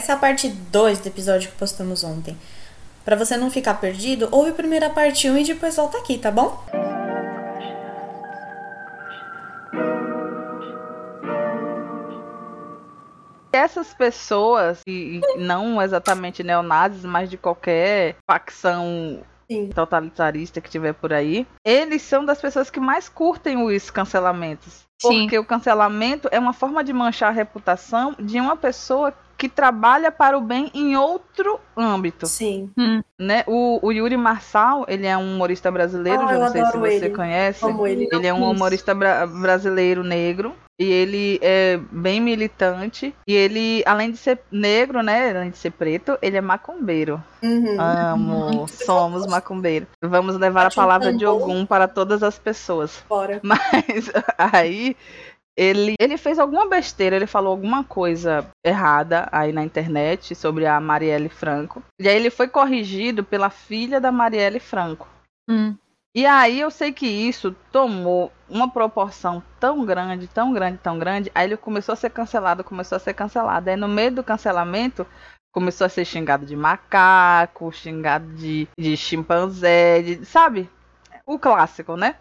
Essa é a parte 2 do episódio que postamos ontem. Para você não ficar perdido, ouve primeiro a parte 1 um e depois volta aqui, tá bom? essas pessoas, e não exatamente neonazis, mas de qualquer facção Sim. totalitarista que tiver por aí, eles são das pessoas que mais curtem os cancelamentos. Sim. Porque o cancelamento é uma forma de manchar a reputação de uma pessoa que trabalha para o bem em outro âmbito. Sim. Hum. Né? O, o, Yuri Marçal, ele é um humorista brasileiro, oh, não sei se você ele. conhece. Ele. ele. é um humorista bra brasileiro negro. E ele é bem militante. E ele, além de ser negro, né? Além de ser preto, ele é macumbeiro. Uhum. Amo. Uhum. Somos macumbeiro. Vamos levar a palavra de Ogum para todas as pessoas. Bora. Mas aí ele, ele fez alguma besteira, ele falou alguma coisa errada aí na internet sobre a Marielle Franco. E aí ele foi corrigido pela filha da Marielle Franco. Hum. E aí eu sei que isso tomou uma proporção tão grande, tão grande, tão grande. Aí ele começou a ser cancelado, começou a ser cancelado. Aí no meio do cancelamento começou a ser xingado de macaco, xingado de, de chimpanzé, de, sabe? O clássico, né?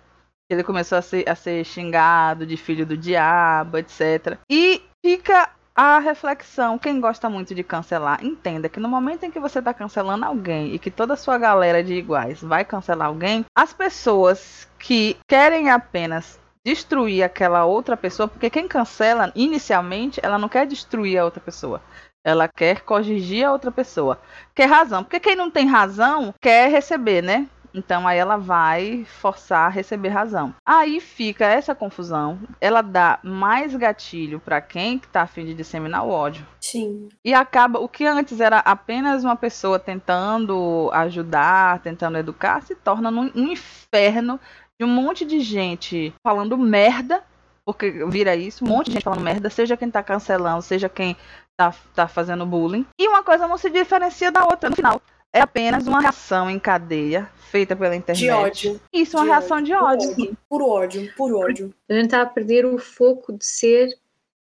Ele começou a ser, a ser xingado de filho do diabo, etc. E fica a reflexão, quem gosta muito de cancelar, entenda que no momento em que você está cancelando alguém e que toda a sua galera de iguais vai cancelar alguém, as pessoas que querem apenas destruir aquela outra pessoa, porque quem cancela inicialmente, ela não quer destruir a outra pessoa. Ela quer corrigir a outra pessoa. Quer razão. Porque quem não tem razão quer receber, né? Então aí ela vai forçar a receber razão. Aí fica essa confusão. Ela dá mais gatilho para quem está afim de disseminar o ódio. Sim. E acaba o que antes era apenas uma pessoa tentando ajudar, tentando educar, se torna um inferno de um monte de gente falando merda porque vira isso, um monte de gente falando merda, seja quem tá cancelando, seja quem tá, tá fazendo bullying. E uma coisa não se diferencia da outra no final é apenas uma reação em cadeia feita pela internet. De ódio. Isso, uma de reação ódio. de ódio. Puro ódio, puro ódio. A gente está a perder o foco de ser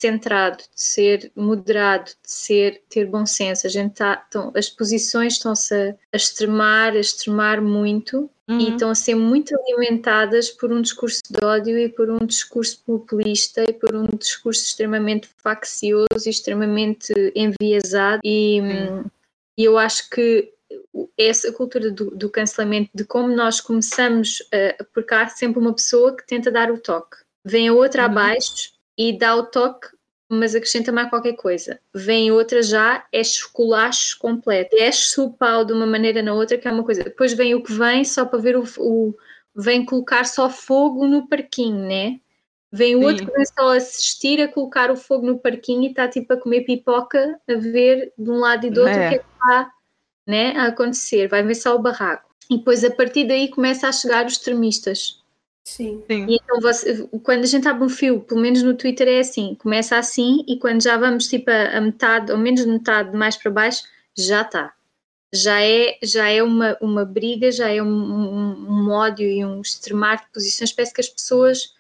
centrado, de ser moderado, de ser ter bom senso. A gente está, então, as posições estão-se a, a, extremar, a extremar muito uhum. e estão a ser muito alimentadas por um discurso de ódio e por um discurso populista e por um discurso extremamente faccioso e extremamente enviesado e, hum, e eu acho que essa cultura do, do, cancelamento, de como nós começamos, uh, porque há sempre uma pessoa que tenta dar o toque. Vem a outra uhum. abaixo e dá o toque, mas acrescenta mais qualquer coisa. Vem outra já, é esculacho completo. Desce o pau de uma maneira na outra, que é uma coisa. Depois vem o que vem só para ver o, o vem colocar só fogo no parquinho, né? Vem o outro que vem só assistir a colocar o fogo no parquinho e está tipo a comer pipoca, a ver de um lado e do outro é. o que é que está né, a acontecer, vai ver só o barraco. E depois a partir daí começa a chegar os extremistas. Sim. Sim. E então você, quando a gente abre um fio, pelo menos no Twitter é assim, começa assim e quando já vamos tipo a, a metade, ou menos de metade mais para baixo, já está. Já é, já é uma, uma briga, já é um, um, um ódio e um extremar de posições. Parece que as pessoas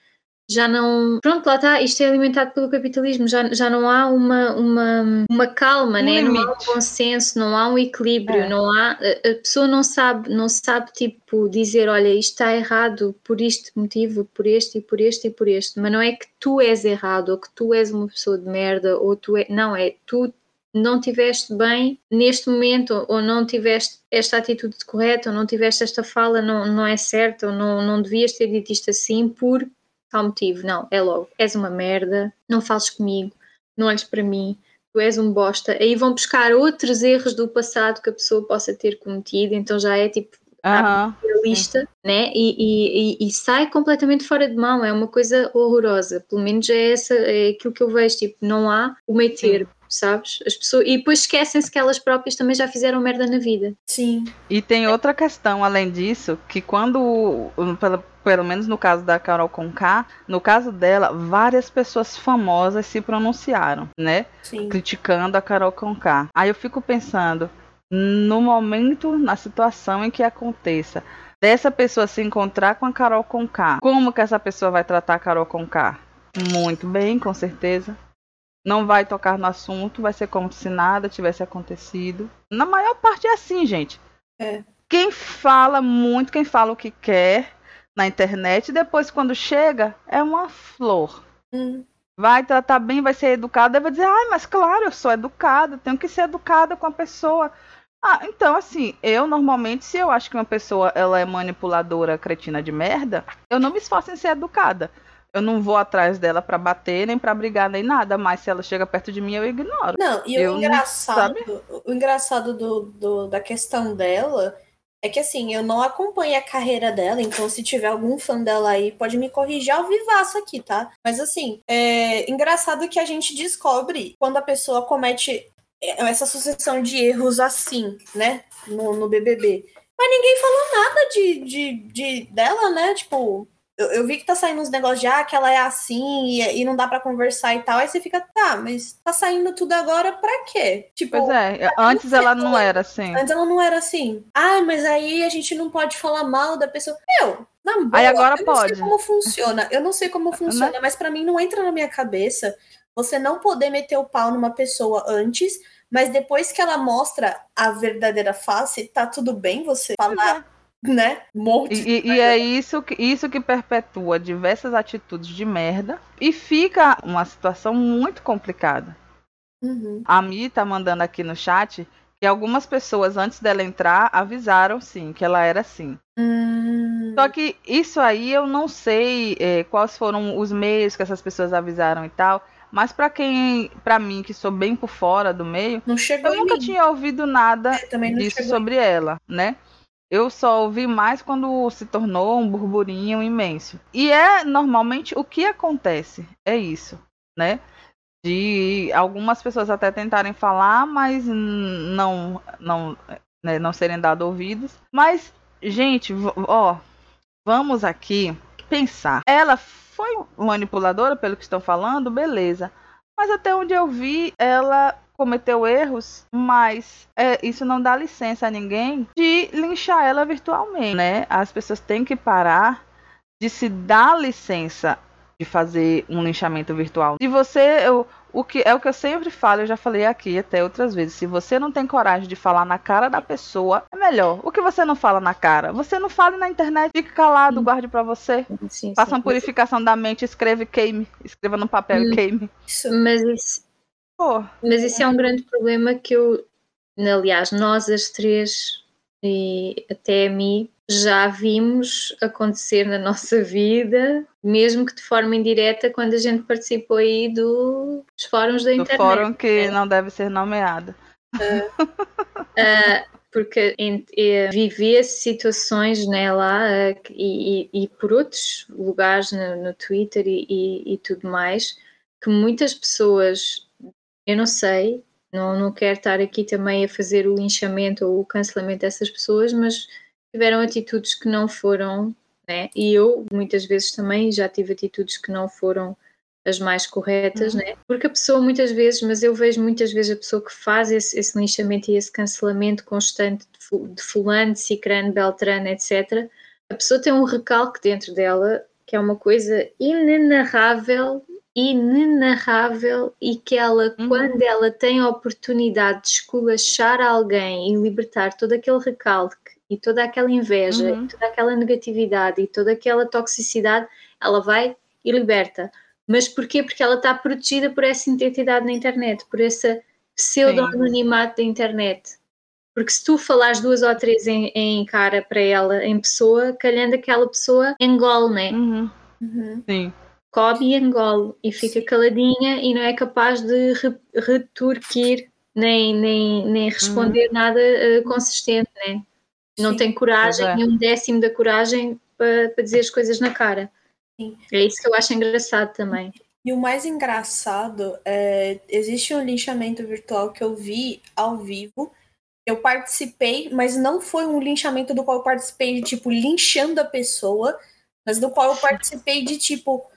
já não. Pronto, lá está, isto é alimentado pelo capitalismo, já, já não há uma, uma, uma calma, um né? não há um consenso, não há um equilíbrio, é. não há. A pessoa não sabe, não sabe tipo dizer, olha, isto está errado por este motivo, por este e por este e por este, mas não é que tu és errado ou que tu és uma pessoa de merda ou tu é. Não, é tu não tiveste bem neste momento, ou não tiveste esta atitude correta, ou não tiveste esta fala, não, não é certa, ou não, não devias ter dito isto assim, por tal motivo. Não, é logo, és uma merda, não fales comigo, não olhes para mim, tu és um bosta. Aí vão buscar outros erros do passado que a pessoa possa ter cometido, então já é tipo a lista, né? E, e, e, sai completamente fora de mão, é uma coisa horrorosa. Pelo menos é, essa, é aquilo que eu vejo, tipo, não há o meio termo. Sabes? As pessoas... E depois esquecem-se que elas próprias também já fizeram merda na vida. Sim. E tem outra questão além disso, que quando, pela, pelo menos no caso da Carol Conká, no caso dela, várias pessoas famosas se pronunciaram, né? Sim. Criticando a Carol Conká. Aí eu fico pensando, no momento, na situação em que aconteça, dessa pessoa se encontrar com a Carol Conká, como que essa pessoa vai tratar a Carol Conká? Muito bem, com certeza. Não vai tocar no assunto, vai ser como se nada tivesse acontecido. Na maior parte é assim, gente. É. Quem fala muito, quem fala o que quer na internet, depois quando chega, é uma flor. Hum. Vai tratar bem, vai ser educada, vai dizer, ai, mas claro, eu sou educada, tenho que ser educada com a pessoa. Ah, então assim, eu normalmente, se eu acho que uma pessoa ela é manipuladora, cretina de merda, eu não me esforço em ser educada. Eu não vou atrás dela pra bater, nem pra brigar, nem nada, mas se ela chega perto de mim, eu ignoro. Não, e Eu o engraçado, o engraçado do, do- da questão dela é que assim, eu não acompanho a carreira dela, então se tiver algum fã dela aí, pode me corrigir ao vivaço aqui, tá? Mas assim, é engraçado que a gente descobre quando a pessoa comete essa sucessão de erros assim, né? No, no BBB. Mas ninguém falou nada de, de, de dela, né? Tipo, eu, eu vi que tá saindo uns negócios de ah, que ela é assim e, e não dá pra conversar e tal. Aí você fica, tá, mas tá saindo tudo agora pra quê? Tipo, Pois é, antes ela não era assim. antes ela não era assim. Ah, mas aí a gente não pode falar mal da pessoa. Meu, na boa, Aí agora eu não pode. sei como funciona. Eu não sei como funciona, mas pra mim não entra na minha cabeça você não poder meter o pau numa pessoa antes, mas depois que ela mostra a verdadeira face, tá tudo bem você falar, né? Monte E, e- é isso que, isso que perpetua diversas atitudes de merda e fica uma situação muito complicada. Uhum. A Mi tá mandando aqui no chat que algumas pessoas antes dela entrar avisaram sim que ela era assim. Só que isso aí eu não sei eh, quais foram os meios que essas pessoas avisaram e tal. Mas pra quem, pra mim que sou bem por fora do meio, eu nunca mim. tinha ouvido nada não disso sobre ela, né? Eu só ouvi mais quando se tornou um burburinho imenso. E é normalmente o que acontece, é isso, né? De algumas pessoas até tentarem falar, mas não não né, não serem dados ouvidos. Mas, gente, ó, vamos aqui pensar. Ela foi manipuladora, pelo que estão falando, beleza. Mas até onde eu vi, ela cometeu erros, mas é, isso não dá licença a ninguém de linchar ela virtualmente, né? As pessoas têm que parar de se dar licença de fazer um linchamento virtual. Se você, eu, o que é o que eu sempre falo, eu já falei aqui até outras vezes, se você não tem coragem de falar na cara da pessoa, é melhor. O que você não fala na cara? Você não fale na internet, fique calado, Sim. guarde pra você. Sim, Faça sim. uma purificação da mente, escreve queime, escreva no papel e Hum. queime. Isso. Mas isso, Mas isso é um grande problema que eu, aliás, nós as três e até a mim já vimos acontecer na nossa vida, mesmo que de forma indireta, quando a gente participou aí do- dos fóruns da do internet. fórum que não deve ser nomeado. Ah, porque em- eh, viver situações né, lá e, e- e por outros lugares no, no Twitter e- e tudo mais, que muitas pessoas, eu não sei, não, não quero estar aqui também a fazer o linchamento ou o cancelamento dessas pessoas, mas tiveram atitudes que não foram, né? E eu muitas vezes também já tive atitudes que não foram as mais corretas, né? Porque a pessoa muitas vezes, mas eu vejo muitas vezes a pessoa que faz esse, esse linchamento e esse cancelamento constante de fulano, de cicrano, beltrano, etc. A pessoa tem um recalque dentro dela que é uma coisa inenarrável, inenarrável e que ela, Uhum. quando ela tem a oportunidade de esculachar alguém e libertar todo aquele recalque e toda aquela inveja, Uhum. e toda aquela negatividade e toda aquela toxicidade, ela vai e liberta. Mas porquê? Porque ela está protegida por essa identidade na internet, por esse pseudo-anonimato da internet. Porque se tu falares duas ou três em, em cara para ela, em pessoa, calhando aquela pessoa engole, né? Uhum, Uhum. sim. Come e engole e fica caladinha e não é capaz de re- retorquir nem, nem, nem responder nada eh, consistente, né? Não Sim. tem coragem, é. nem um décimo da coragem para, para dizer as coisas na cara. Sim. É isso que eu acho engraçado também. E o mais engraçado é existe um linchamento virtual que eu vi ao vivo. Eu participei, mas não foi um linchamento do qual eu participei de tipo linchando a pessoa, mas do qual eu participei de tipo,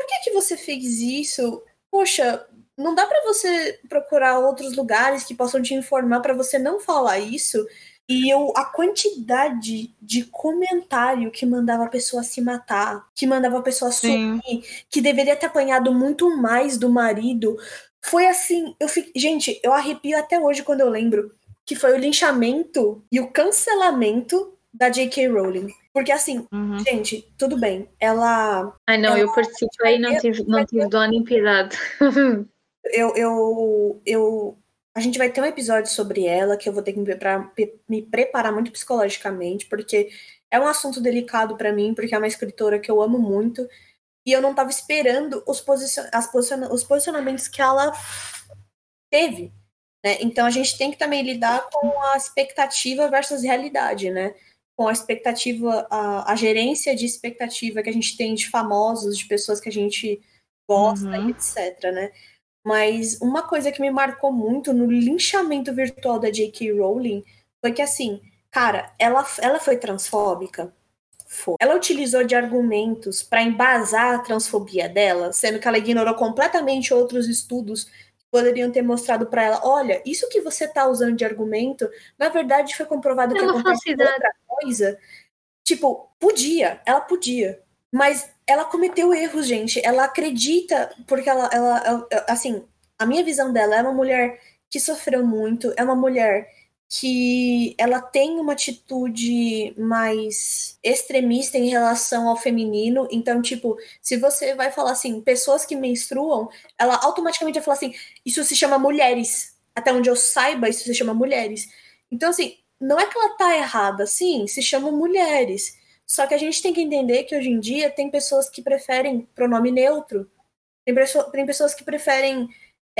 por que que você fez isso? Poxa, não dá pra você procurar outros lugares que possam te informar pra você não falar isso? E eu, a quantidade de comentário que mandava a pessoa se matar, que mandava a pessoa Sim. sumir, que deveria ter apanhado muito mais do marido. foi assim, eu fiquei, gente, eu arrepio até hoje quando eu lembro que foi o linchamento e o cancelamento da J.K. Rowling. Porque assim, uhum. gente, tudo bem. Ela. Ai, não, ela, eu participei e não tive, não tive dó nem piedade. eu, eu, eu. A gente vai ter um episódio sobre ela que eu vou ter que me preparar, me preparar muito psicologicamente, porque é um assunto delicado para mim, porque é uma escritora que eu amo muito. E eu não estava esperando os, posicion posiciona os posicionamentos que ela teve. Né? Então a gente tem que também lidar com a expectativa versus realidade, né? Com a expectativa, a, a gerência de expectativa que a gente tem de famosos, de pessoas que a gente gosta, uhum. etc, né? Mas uma coisa que me marcou muito no linchamento virtual da J.K. Rowling foi que, assim, cara, ela, ela foi transfóbica? Foi. Ela utilizou de argumentos para embasar a transfobia dela, sendo que ela ignorou completamente outros estudos poderiam ter mostrado para ela, olha, isso que você está usando de argumento, na verdade foi comprovado é que acontece outra coisa. Tipo, podia, ela podia, mas ela cometeu erros, gente. Ela acredita porque ela, ela, ela assim, a minha visão dela é uma mulher que sofreu muito, é uma mulher que ela tem uma atitude mais extremista em relação ao feminino. Então, tipo, se você vai falar assim, pessoas que menstruam, ela automaticamente vai falar assim, isso se chama mulheres. Até onde eu saiba, isso se chama mulheres. Então, assim, não é que ela tá errada, sim, se chamam mulheres. Só que a gente tem que entender que hoje em dia tem pessoas que preferem pronome neutro. Tem pessoas que preferem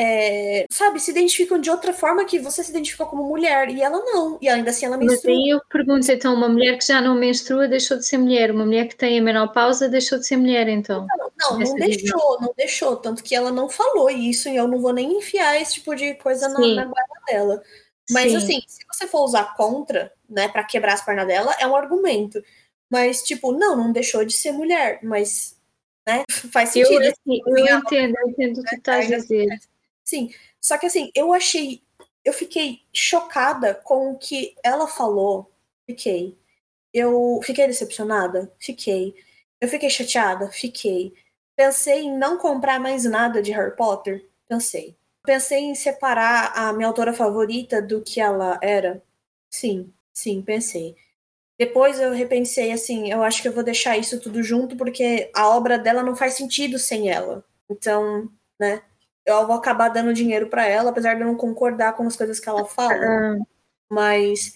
é, sabe, se identificam de outra forma que você se identificou como mulher e ela não, e ainda assim ela menstrua. Mas aí eu pergunto, então, uma mulher que já não menstrua deixou de ser mulher, uma mulher que tem a menopausa deixou de ser mulher, então? Não, não, não deixou, não deixou, tanto que ela não falou isso e eu não vou nem enfiar esse tipo de coisa na, na guarda dela. Mas Sim. assim, se você for usar contra, né, para quebrar as pernas dela, é um argumento. Mas, tipo, não, não deixou de ser mulher, mas, né, faz sentido. Eu, assim, eu entendo, eu entendo o que tu estás a dizer. Sim, só que assim, eu achei. Eu fiquei chocada com o que ela falou. Fiquei. Eu fiquei decepcionada? Fiquei. Eu fiquei chateada? Fiquei. Pensei em não comprar mais nada de Harry Potter? Pensei. Pensei em separar a minha autora favorita do que ela era? Sim, sim, pensei. Depois eu repensei assim, eu acho que eu vou deixar isso tudo junto porque a obra dela não faz sentido sem ela. Então, né? Eu vou acabar dando dinheiro para ela, apesar de eu não concordar com as coisas que ela fala. Uhum. Mas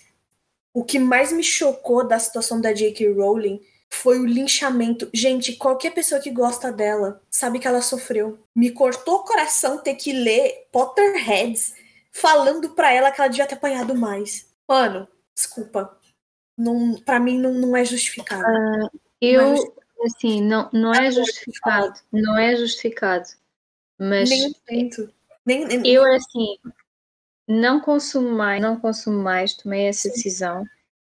o que mais me chocou da situação da J.K. Rowling foi o linchamento. Gente, qualquer pessoa que gosta dela sabe que ela sofreu. Me cortou o coração ter que ler Potterheads falando pra ela que ela devia ter apanhado mais. Mano, desculpa. Não, pra mim não, não é justificado. Uh, eu, não é justificado. assim, não, não é justificado. Não é justificado. Mas nem, nem, nem, eu assim não consumo mais, não consumo mais, tomei essa Sim. decisão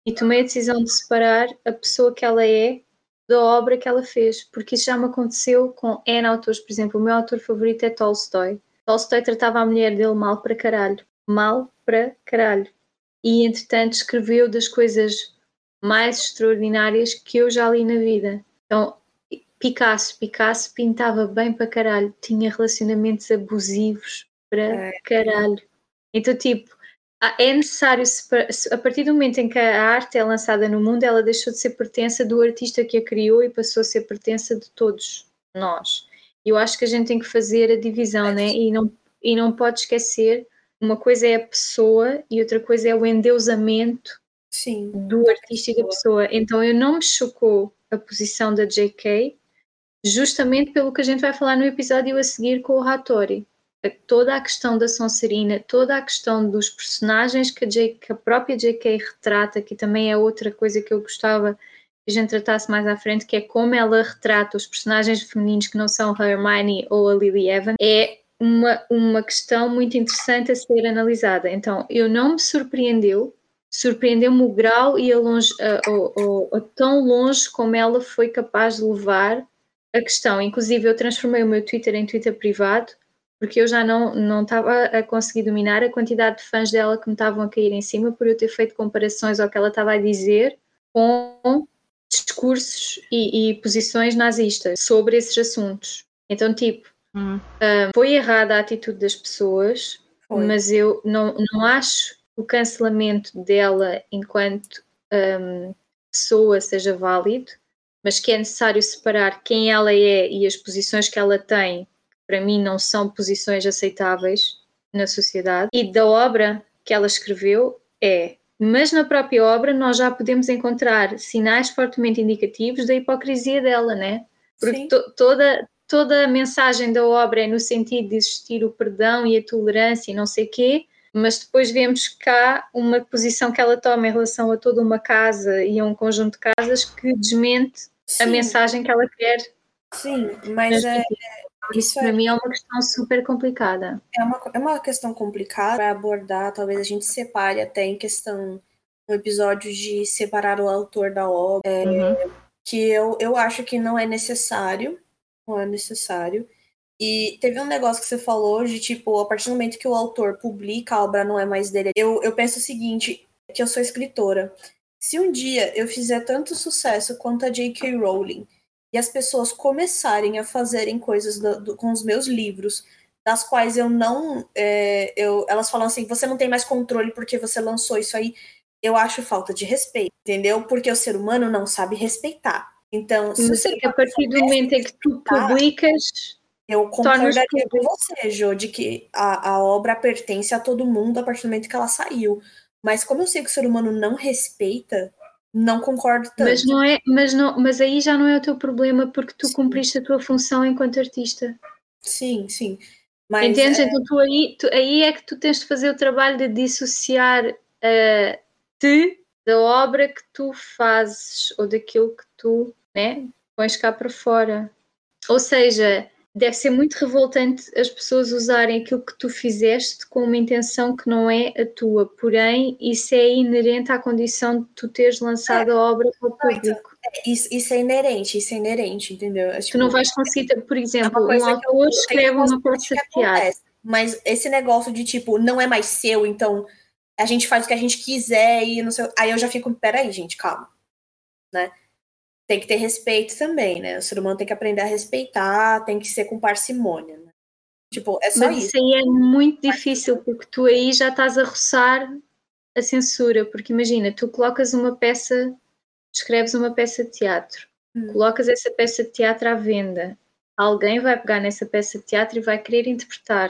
e tomei a decisão de separar a pessoa que ela é da obra que ela fez, porque isso já me aconteceu com N autores, por exemplo, o meu autor favorito é Tolstói. Tolstói tratava a mulher dele mal para caralho, mal para caralho. E entretanto escreveu das coisas mais extraordinárias que eu já li na vida. Então, Picasso, Picasso pintava bem para caralho, tinha relacionamentos abusivos para é. caralho. Então, tipo, é necessário, a partir do momento em que a arte é lançada no mundo, ela deixou de ser pertença do artista que a criou e passou a ser pertença de todos nós. Eu acho que a gente tem que fazer a divisão, é. né? E não, e não pode esquecer, uma coisa é a pessoa e outra coisa é o endeusamento Sim, do artista e da pessoa. Então, eu não me chocou a posição da J.K., justamente pelo que a gente vai falar no episódio a seguir com o Hattori. Toda a questão da Sonserina, toda a questão dos personagens que a, J, que a própria J.K. retrata, que também é outra coisa que eu gostava que a gente tratasse mais à frente, que é como ela retrata os personagens femininos que não são a Hermione ou a Lily Evans, é uma, uma questão muito interessante a ser analisada. Então, eu não me surpreendeu, surpreendeu-me o grau e a, longe, a, a, a, tão longe como ela foi capaz de levar a questão. Inclusive, eu transformei o meu Twitter em Twitter privado, porque eu já não, não estava a conseguir dominar a quantidade de fãs dela que me estavam a cair em cima por eu ter feito comparações ao que ela estava a dizer com discursos e, e posições nazistas sobre esses assuntos. Então, tipo, Hum. Uh, foi errada a atitude das pessoas, foi. mas eu não, não acho o cancelamento dela enquanto um, pessoa seja válido, mas que é necessário separar quem ela é e as posições que ela tem, que para mim não são posições aceitáveis na sociedade, e da obra que ela escreveu é. Mas na própria obra nós já podemos encontrar sinais fortemente indicativos da hipocrisia dela, né? Porque to toda, toda a mensagem da obra é no sentido de existir o perdão e a tolerância e não sei quê, mas depois vemos cá uma posição que ela toma em relação a toda uma casa e a um conjunto de casas que desmente Sim. a mensagem que ela quer. Sim, mas é, isso para é, mim é uma questão super complicada. É uma, é uma questão complicada para abordar, talvez a gente separe até em questão um episódio de separar o autor da obra, é, uhum. que eu, eu acho que não é necessário, não é necessário. E teve um negócio que você falou de tipo, a partir do momento que o autor publica, a obra não é mais dele. Eu, eu penso o seguinte, que eu sou escritora. Se um dia eu fizer tanto sucesso quanto a J.K. Rowling, e as pessoas começarem a fazerem coisas do, do, com os meus livros, das quais eu não. É, eu, elas falam assim: você não tem mais controle porque você lançou isso aí. Eu acho falta de respeito, entendeu? Porque o ser humano não sabe respeitar. Então, se você a partir do momento em que tu publicas. Eu concordaria com você, Jo, de que a, a obra pertence a todo mundo a partir do momento que ela saiu. Mas como eu sei que o ser humano não respeita, não concordo tanto. Mas, não é, mas, não, mas aí já não é o teu problema porque tu sim. cumpriste a tua função enquanto artista. Sim, sim. Mas, Entendes? É... Então tu aí, tu, aí é que tu tens de fazer o trabalho de dissociar uh, te da obra que tu fazes ou daquilo que tu né, pões cá para fora. Ou seja, deve ser muito revoltante as pessoas usarem aquilo que tu fizeste com uma intenção que não é a tua, porém isso é inerente à condição de tu teres lançado é. a obra para o público. É, isso, isso, é inerente, isso é inerente, entendeu? É, tipo, tu não vais conseguir, por exemplo, é um autor escreve uma peça de teatro. Mas esse negócio de tipo, não é mais seu, então a gente faz o que a gente quiser e não sei. Aí eu já fico, peraí, gente, calma. Né? Tem que ter respeito também, né? O ser humano tem que aprender a respeitar, tem que ser com parcimônia, né? Tipo, é só Mas isso. aí é muito difícil, porque tu aí já estás a roçar a censura, porque imagina, tu colocas uma peça, escreves uma peça de teatro, hum. colocas essa peça de teatro à venda, alguém vai pegar nessa peça de teatro e vai querer interpretar.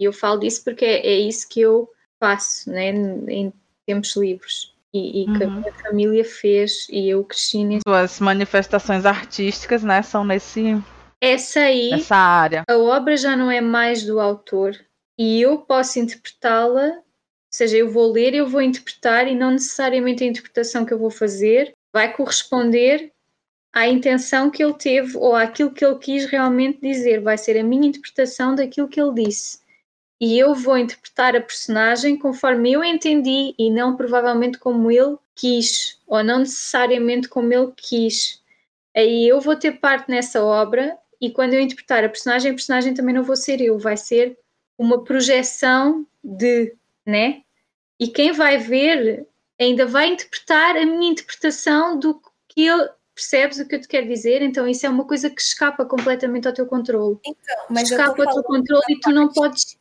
E eu falo disso porque é, é isso que eu faço, né, em tempos livres e, e uhum. que a uhum. minha família fez e eu cresci nesse. Suas manifestações artísticas, né, são nesse. Essa aí, nessa área. A obra já não é mais do autor e eu posso interpretá-la, ou seja, eu vou ler, eu vou interpretar e não necessariamente a interpretação que eu vou fazer vai corresponder à intenção que ele teve ou àquilo que ele quis realmente dizer. Vai ser a minha interpretação daquilo que ele disse e eu vou interpretar a personagem conforme eu entendi e não provavelmente como ele quis, ou não necessariamente como ele quis. Aí eu vou ter parte nessa obra e quando eu interpretar a personagem, a personagem também não vou ser eu, vai ser uma projeção de, né? E quem vai ver ainda vai interpretar a minha interpretação do que ele percebes o que eu te quero dizer? Então isso é uma coisa que escapa completamente ao teu controle. Então, escapa ao teu controle e tu não podes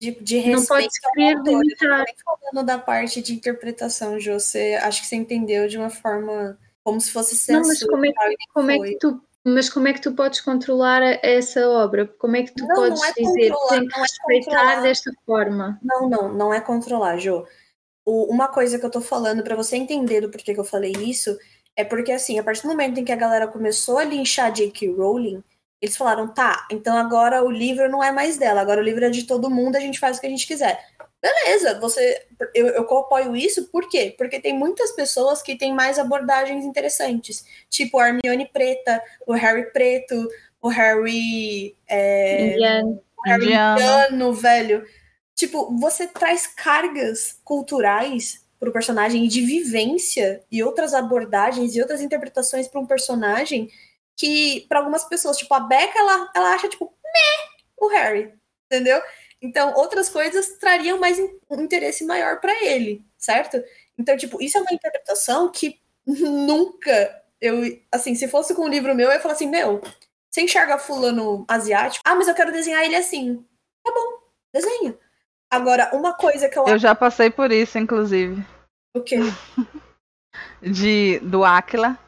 de, de respeito não pode querer limitar. falando da parte de interpretação, Jô, você acho que você entendeu de uma forma como se fosse censura. Não, mas como é, que, como é que tu mas como é que tu podes controlar essa obra? Como é que tu não, podes não é dizer que tem que é respeitar é desta forma? Não, não, não é controlar, Jô. Uma coisa que eu tô falando para você entender do porquê que eu falei isso é porque assim, a partir do momento em que a galera começou a linchar J.K. Rowling, eles falaram, tá, então agora o livro não é mais dela, agora o livro é de todo mundo, a gente faz o que a gente quiser. Beleza, você, eu, eu apoio isso, por quê? Porque tem muitas pessoas que têm mais abordagens interessantes, tipo a Hermione preta, o Harry preto, o Harry. É, indiano. O Harry indiano, velho. Tipo, você traz cargas culturais pro personagem e de vivência e outras abordagens e outras interpretações para um personagem que para algumas pessoas, tipo, a Becca, ela, ela acha, tipo, meh, o Harry, entendeu? Então, outras coisas trariam mais um interesse maior para ele, certo? Então, tipo, isso é uma interpretação que nunca eu, assim, se fosse com um livro meu, eu ia falar assim, meu, Você enxerga fulano asiático? Ah, mas eu quero desenhar ele assim. Tá bom, desenha. Agora, uma coisa que eu Eu já passei por isso, inclusive. O quê? De, do Áquila.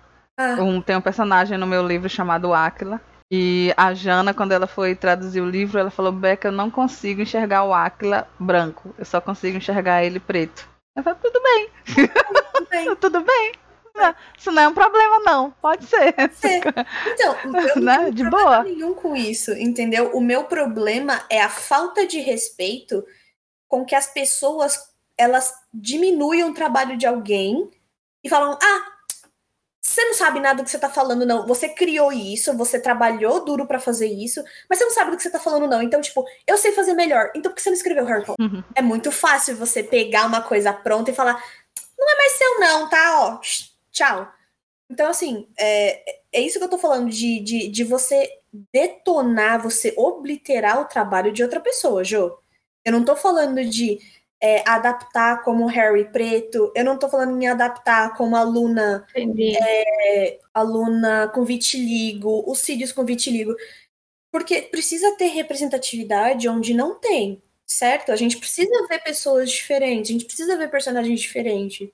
Ah, Um, tem um personagem no meu livro chamado Áquila. E a Jana, quando ela foi traduzir o livro, ela falou: Beca, eu não consigo enxergar o Áquila branco. Eu só consigo enxergar ele preto. Eu falei: tudo bem, tudo bem. tudo bem. Não, Isso não é um problema, não. Pode ser. Então, eu não Né? tenho De problema boa. nenhum com isso, entendeu? O meu problema é a falta de respeito com que as pessoas elas diminuem o trabalho de alguém e falam: "Ah, você não sabe nada do que você tá falando não. Você criou isso, você trabalhou duro pra fazer isso, mas você não sabe do que você tá falando não. Então, tipo, eu sei fazer melhor. Então por que você não escreveu Harry Potter?" Uhum. É muito fácil você pegar uma coisa pronta e falar: "Não é mais seu não, tá? Ó, tchau." Então, assim, é, é isso que eu tô falando, de, de, de você detonar, você obliterar o trabalho de outra pessoa, Jô. Eu não tô falando de é, adaptar como Harry preto, eu não tô falando em adaptar como aluna, Entendi. aluna com vitiligo, os Sirius com vitiligo. Porque precisa ter representatividade onde não tem, certo? A gente precisa ver pessoas diferentes, a gente precisa ver personagens diferentes,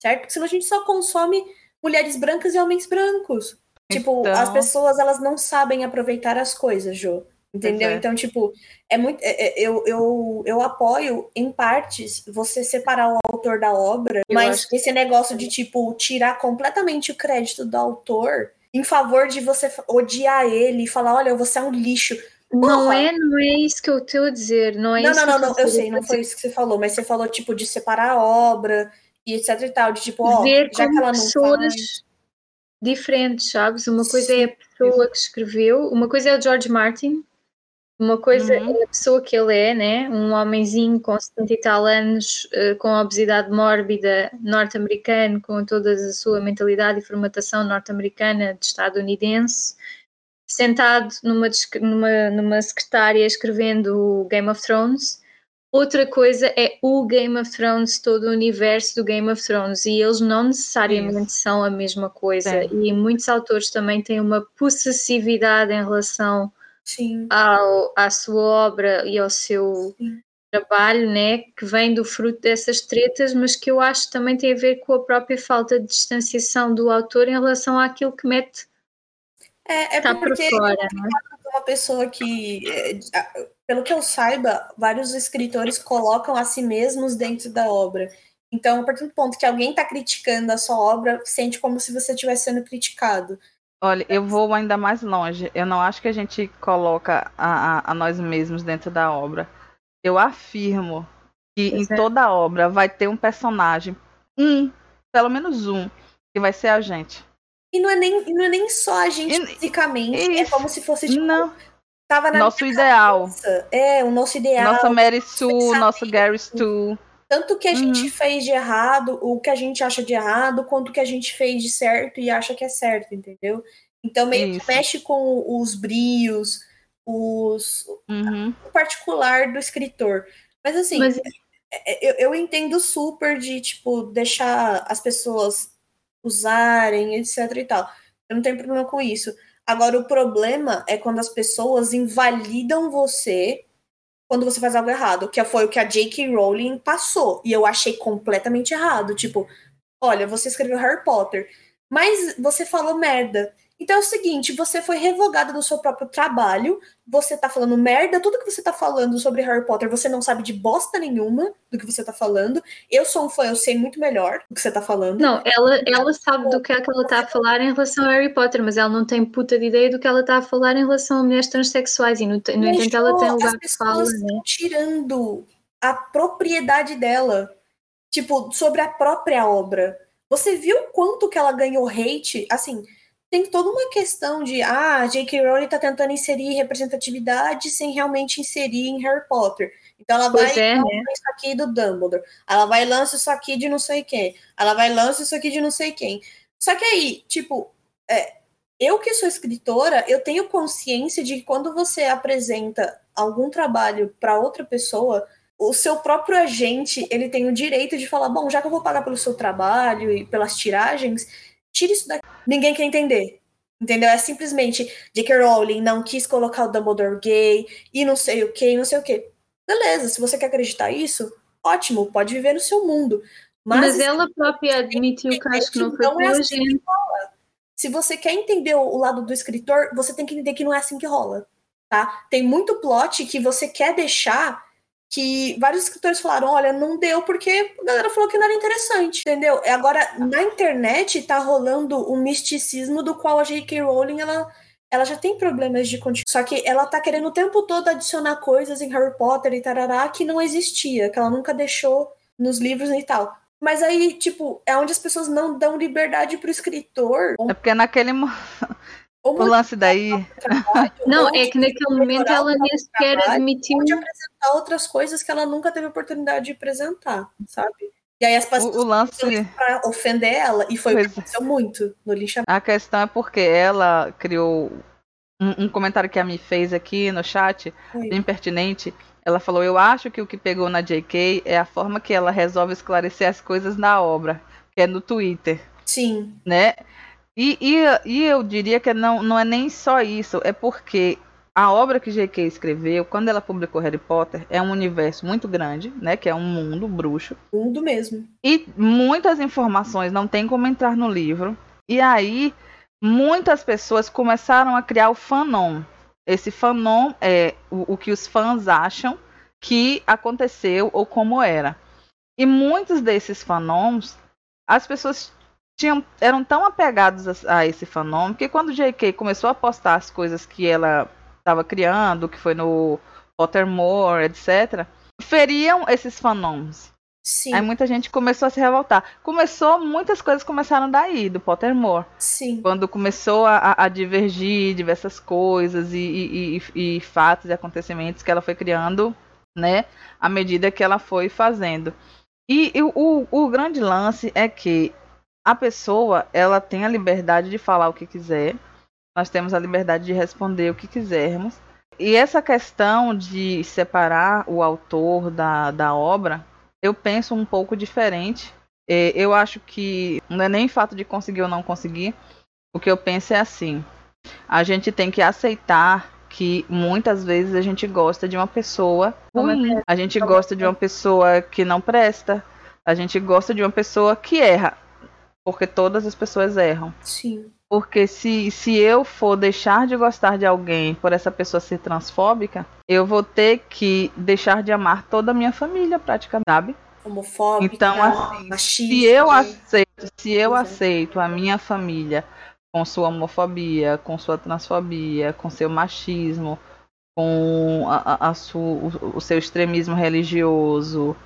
certo? Porque senão a gente só consome mulheres brancas e homens brancos. Tipo, Então- as pessoas elas não sabem aproveitar as coisas, Jô. Entendeu? Então, tipo, é muito. é- é- eu, eu, eu apoio, em partes, você separar o autor da obra, Eu mas acho esse negócio de, tipo, tirar completamente o crédito do autor em favor de você odiar ele e falar, olha, você é um lixo. Não é, não é isso que eu estou a dizer. Não é não, não, não, eu eu sei, não foi isso que você falou, mas você falou, tipo, de separar a obra e etc e tal, de tipo, ó, ver já que ela não pessoas faz. diferentes, sabes? Uma coisa é a pessoa que escreveu, uma coisa é o George Martin, uma coisa Uhum. é a pessoa que ele é, né? Um homenzinho com 70 e tal anos, eh, com obesidade mórbida, norte-americano, com toda a sua mentalidade e formatação norte-americana de estadunidense, sentado numa, numa, numa secretária escrevendo o Game of Thrones. Outra coisa é o Game of Thrones, todo o universo do Game of Thrones, e eles não necessariamente são a mesma coisa. Sim. E muitos autores também têm uma possessividade em relação Sim. ao, à sua obra e ao seu Sim. trabalho, né, que vem do fruto dessas tretas, mas que eu acho também tem a ver com a própria falta de distanciação do autor em relação àquilo que mete É, é para porque fora. né? uma pessoa que, a- pelo que eu saiba, vários escritores colocam a si mesmos dentro da obra. Então, a partir do ponto que alguém está criticando a sua obra, sente como se você estivesse sendo criticado. Olha, eu vou ainda mais longe. Eu não acho que a gente coloca a, a, a nós mesmos dentro da obra. Eu afirmo que Pois em é. toda obra vai ter um personagem, um, pelo menos um, que vai ser a gente. E não é nem, e não é nem só a gente E- fisicamente, é isso. como se fosse, tipo, Não, tava na nosso ideal. cabeça. É, o nosso ideal. Nossa Mary Sue, nosso Gary Stu. Tanto que a Uhum. gente fez de errado, o que a gente acha de errado, quanto o que a gente fez de certo e acha que é certo, entendeu? Então meio Isso. que mexe com os brios, os Uhum. o particular do escritor. Mas assim, Mas é- eu, eu entendo super de, tipo, deixar as pessoas usarem, etc e tal. Eu não tenho problema com isso. Agora, o problema é quando as pessoas invalidam você quando você faz algo errado, que foi o que a J.K. Rowling passou. E eu achei completamente errado. Tipo, olha, você escreveu Harry Potter, mas você falou merda. Então é o seguinte, você foi revogada do seu próprio trabalho, você tá falando merda, tudo que você tá falando sobre Harry Potter, você não sabe de bosta nenhuma do que você tá falando. Eu sou um fã, eu sei muito melhor do que você tá falando. Não, ela, ela sabe do que é que ela está a falar em relação a Harry Potter, mas ela não tem puta de ideia do que ela está a falar em relação a mulheres transexuais e no, no entanto ela tem lugar de fala, pessoas né? tirando a propriedade dela, tipo, sobre a própria obra. Você viu quanto que ela ganhou hate? Assim, tem toda uma questão de, ah, a J.K. Rowling tá tentando inserir representatividade sem realmente inserir em Harry Potter. Então ela Pois vai é, e né? lança isso aqui do Dumbledore. Ela vai lança isso aqui de não sei quem. Ela vai lança isso aqui de não sei quem. Só que aí, tipo, é, eu que sou escritora, eu tenho consciência de que quando você apresenta algum trabalho para outra pessoa, o seu próprio agente, ele tem o direito de falar, bom, já que eu vou pagar pelo seu trabalho e pelas tiragens, tira isso daqui. Ninguém quer entender. Entendeu? É simplesmente J.K. Rowling não quis colocar o Dumbledore gay e não sei o que, não sei o que. Beleza, se você quer acreditar isso, ótimo, pode viver no seu mundo. Mas, Mas ela própria admitiu que acho que não foi não é assim que rola. Se você quer entender o lado do escritor, você tem que entender que não é assim que rola, tá? Tem muito plot que você quer deixar que vários escritores falaram, olha, não deu porque a galera falou que não era interessante, entendeu? Agora, na internet tá rolando um misticismo do qual a J.K. Rowling, ela, ela já tem problemas de continuidade. Só que ela tá querendo o tempo todo adicionar coisas em Harry Potter e tarará que não existia, que ela nunca deixou nos livros e tal. Mas aí, tipo, é onde as pessoas não dão liberdade pro escritor. É porque naquele o lance daí. Não, é que naquele momento ela nem sequer admitiu. De apresentar outras coisas que ela nunca teve oportunidade de apresentar, sabe? E aí as pessoas o, o lance pra ofender ela, e foi pois... o que aconteceu muito no linchamento. A questão é porque ela criou um, um comentário que a Mi fez aqui no chat, Oi. bem pertinente. Ela falou: Eu acho que o que pegou na JK é a forma que ela resolve esclarecer as coisas na obra, que é no Twitter. Sim. Né? E, e, e eu diria que não, não é nem só isso, é porque a obra que J.K. escreveu, quando ela publicou Harry Potter, é um universo muito grande, né? Que é um mundo bruxo. Mundo mesmo. E muitas informações não tem como entrar no livro. E aí, muitas pessoas começaram a criar o fanon. Esse fanon é o, o que os fãs acham que aconteceu ou como era. E muitos desses fanons, as pessoas tinham, eram tão apegados a, a esse fenômeno que quando J.K. começou a postar as coisas que ela estava criando, que foi no Pottermore, etc., feriam esses fenômenos. Sim. Aí muita gente começou a se revoltar. Começou, muitas coisas começaram daí, do Pottermore. Sim. Quando começou a, a divergir diversas coisas e, e, e, e, fatos e acontecimentos que ela foi criando, né? À medida que ela foi fazendo. E, o, o grande lance é que a pessoa ela tem a liberdade de falar o que quiser, nós temos a liberdade de responder o que quisermos. E essa questão de separar o autor da, da obra, eu penso um pouco diferente. É, eu acho que não é nem fato de conseguir ou não conseguir. O que eu penso é assim: a gente tem que aceitar que muitas vezes a gente gosta de uma pessoa ruim, a gente gosta de uma pessoa que não presta, a gente gosta de uma pessoa que erra porque todas as pessoas erram. Sim. Porque se, se eu for deixar de gostar de alguém por essa pessoa ser transfóbica, eu vou ter que deixar de amar toda a minha família, praticamente, sabe? Homofóbica, então, assim, machista, se eu aceito, se eu é. aceito a minha família com sua homofobia, com sua transfobia, com seu machismo, com a, a, a sua, o, o seu extremismo religioso,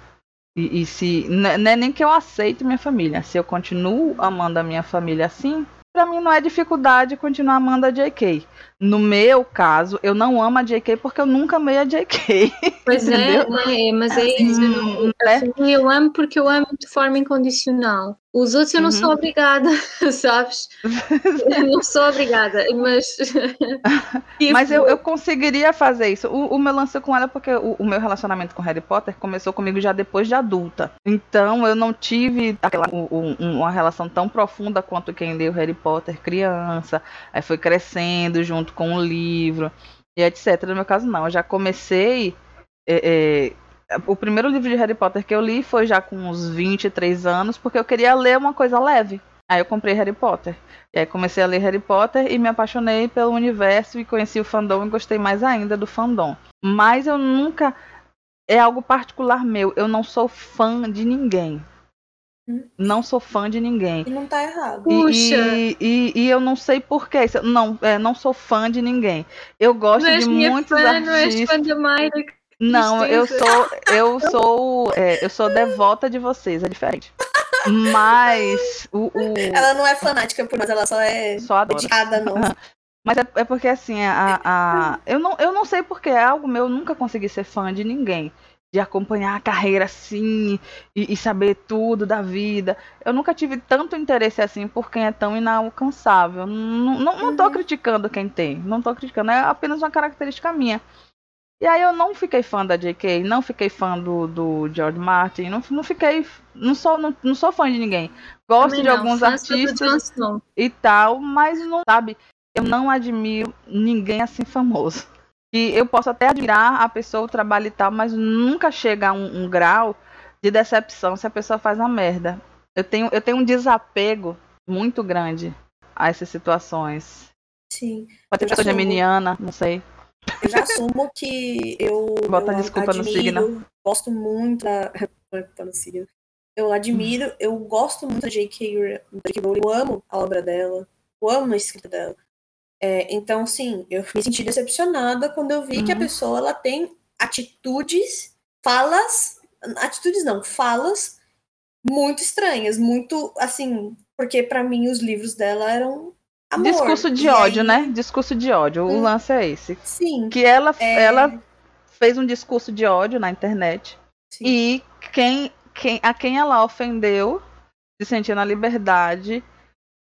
e, e se. Não é nem que eu aceite minha família. Se eu continuo amando a minha família assim, para mim não é dificuldade continuar amando a JK. No meu caso, eu não amo a JK porque eu nunca amei a JK. Pois é, né? mas é isso. Hum, é. Eu amo porque eu amo de forma incondicional. Os outros eu não uhum. sou obrigada, sabes? eu não sou obrigada, mas. mas eu, eu conseguiria fazer isso. O, o meu lance com ela, é porque o, o, meu relacionamento com Harry Potter começou comigo já depois de adulta. Então eu não tive aquela, um, uma relação tão profunda quanto quem leu Harry Potter criança. Aí foi crescendo junto com o livro e etc. No meu caso, não. Eu já comecei. É, é, o primeiro livro de Harry Potter que eu li foi já com uns 23 anos, porque eu queria ler uma coisa leve. Aí eu comprei Harry Potter. E aí comecei a ler Harry Potter e me apaixonei pelo universo e conheci o fandom e gostei mais ainda do fandom. Mas eu nunca. É algo particular meu. Eu não sou fã de ninguém. Não sou fã de ninguém. E não tá errado. Puxa. E, e, e eu não sei porquê. Não, é, não sou fã de ninguém. Eu gosto de muitos fã, artistas. Não és fã de Mayra. Não, eu sou, eu sou, é, eu sou devota de vocês, é diferente. Mas o, o, ela não é fanática por nós, ela só é só dedicada, não. Mas é, é, porque assim, a, a, eu, não, eu não sei porque é algo meu, eu nunca consegui ser fã de ninguém. De acompanhar a carreira assim e, e, saber tudo da vida. Eu nunca tive tanto interesse assim por quem é tão inalcançável. Não, não, não tô uhum. criticando quem tem. Não tô criticando, é apenas uma característica minha. E aí eu não fiquei fã da J.K., não fiquei fã do, do George Martin, não, não fiquei. Não sou, não, não sou fã de ninguém. Gosto Também de não, alguns artistas e tal, mas não, sabe? eu não admiro ninguém assim famoso. E eu posso até admirar a pessoa, o trabalho e tal, mas nunca chega a um, um grau de decepção se a pessoa faz uma merda. Eu tenho, eu tenho um desapego muito grande a essas situações. Sim. Pode ter pessoa geminiana, não sei. Eu já assumo que eu. Bota eu desculpa admiro, no signo. Gosto muito da. Tá no signo. Eu admiro, eu gosto muito da J.K. Rowling. Eu amo a obra dela. Eu amo a escrita dela. É, então, sim, eu me senti decepcionada quando eu vi Uhum. que a pessoa ela tem atitudes, falas, atitudes não, falas muito estranhas, muito assim, porque pra mim os livros dela eram amor. Discurso de ódio, aí- né? Discurso de ódio. O Hum. lance é esse. Sim. Que ela, é, ela fez um discurso de ódio na internet. sim. E quem, quem, a quem ela ofendeu se sentia na liberdade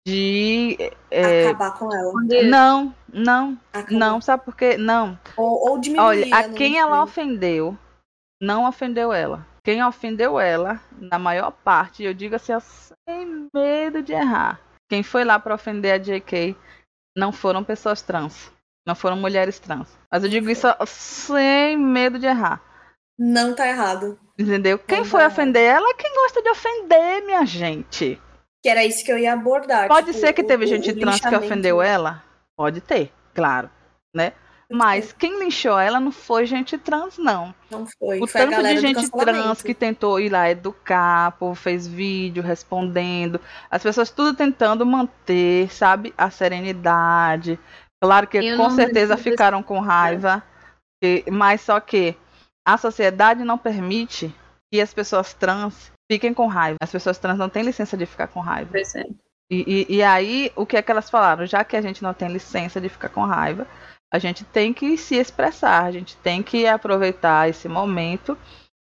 de. é, acabar com ela. não, não, Acabar. não, sabe por quê? Não. Ou, ou diminuir. Olha, a quem ela sei. ofendeu, não ofendeu ela. Quem ofendeu ela, na maior parte, eu digo assim, ó, sem medo de errar. Quem foi lá para ofender a JK não foram pessoas trans. Não foram mulheres trans. Mas eu digo isso sem medo de errar. Não tá errado. Entendeu? Quem Não foi dá. ofender ela é quem gosta de ofender, minha gente. Que era isso que eu ia abordar. Pode tipo, ser que teve o- gente o trans que linchamento. ofendeu ela? Pode ter, claro. Né? Mas quem linchou ela não foi gente trans, não. Não foi. O foi tanto de gente trans que tentou ir lá educar, pô, fez vídeo respondendo, as pessoas tudo tentando manter, sabe, a serenidade. Claro que Eu com certeza ficaram com raiva, mas só que a sociedade não permite que as pessoas trans fiquem com raiva. As pessoas trans não têm licença de ficar com raiva. É. E, e- e aí, o que é que elas falaram? Já que a gente não tem licença de ficar com raiva, a gente tem que se expressar, a gente tem que aproveitar esse momento,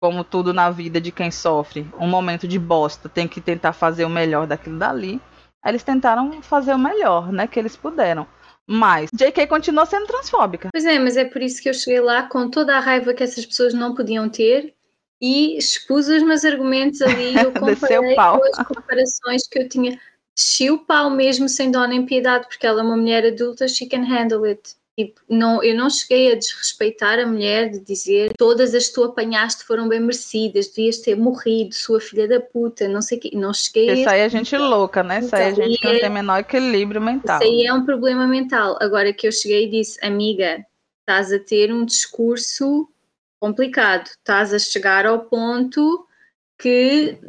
como tudo na vida de quem sofre, um momento de bosta, tem que tentar fazer o melhor daquilo dali. Eles tentaram fazer o melhor, né, que eles puderam. Mas JK continuou sendo transfóbica. Pois é, mas é por isso que eu cheguei lá com toda a raiva que essas pessoas não podiam ter e expus os meus argumentos ali. Eu comparei com as comparações que eu tinha. Desci o pau mesmo sem dó nem piedade, porque ela é uma mulher adulta, she can handle it. Tipo, não, eu não cheguei a desrespeitar a mulher de dizer todas as que tu apanhaste foram bem merecidas, devias ter morrido, sua filha da puta, não sei o quê. Não cheguei a Isso aí é gente louca, né? Isso aí é Então, gente que não é- tem menor equilíbrio mental. Isso aí é um problema mental. Agora que eu cheguei e disse, amiga, estás a ter um discurso complicado, estás a chegar ao ponto que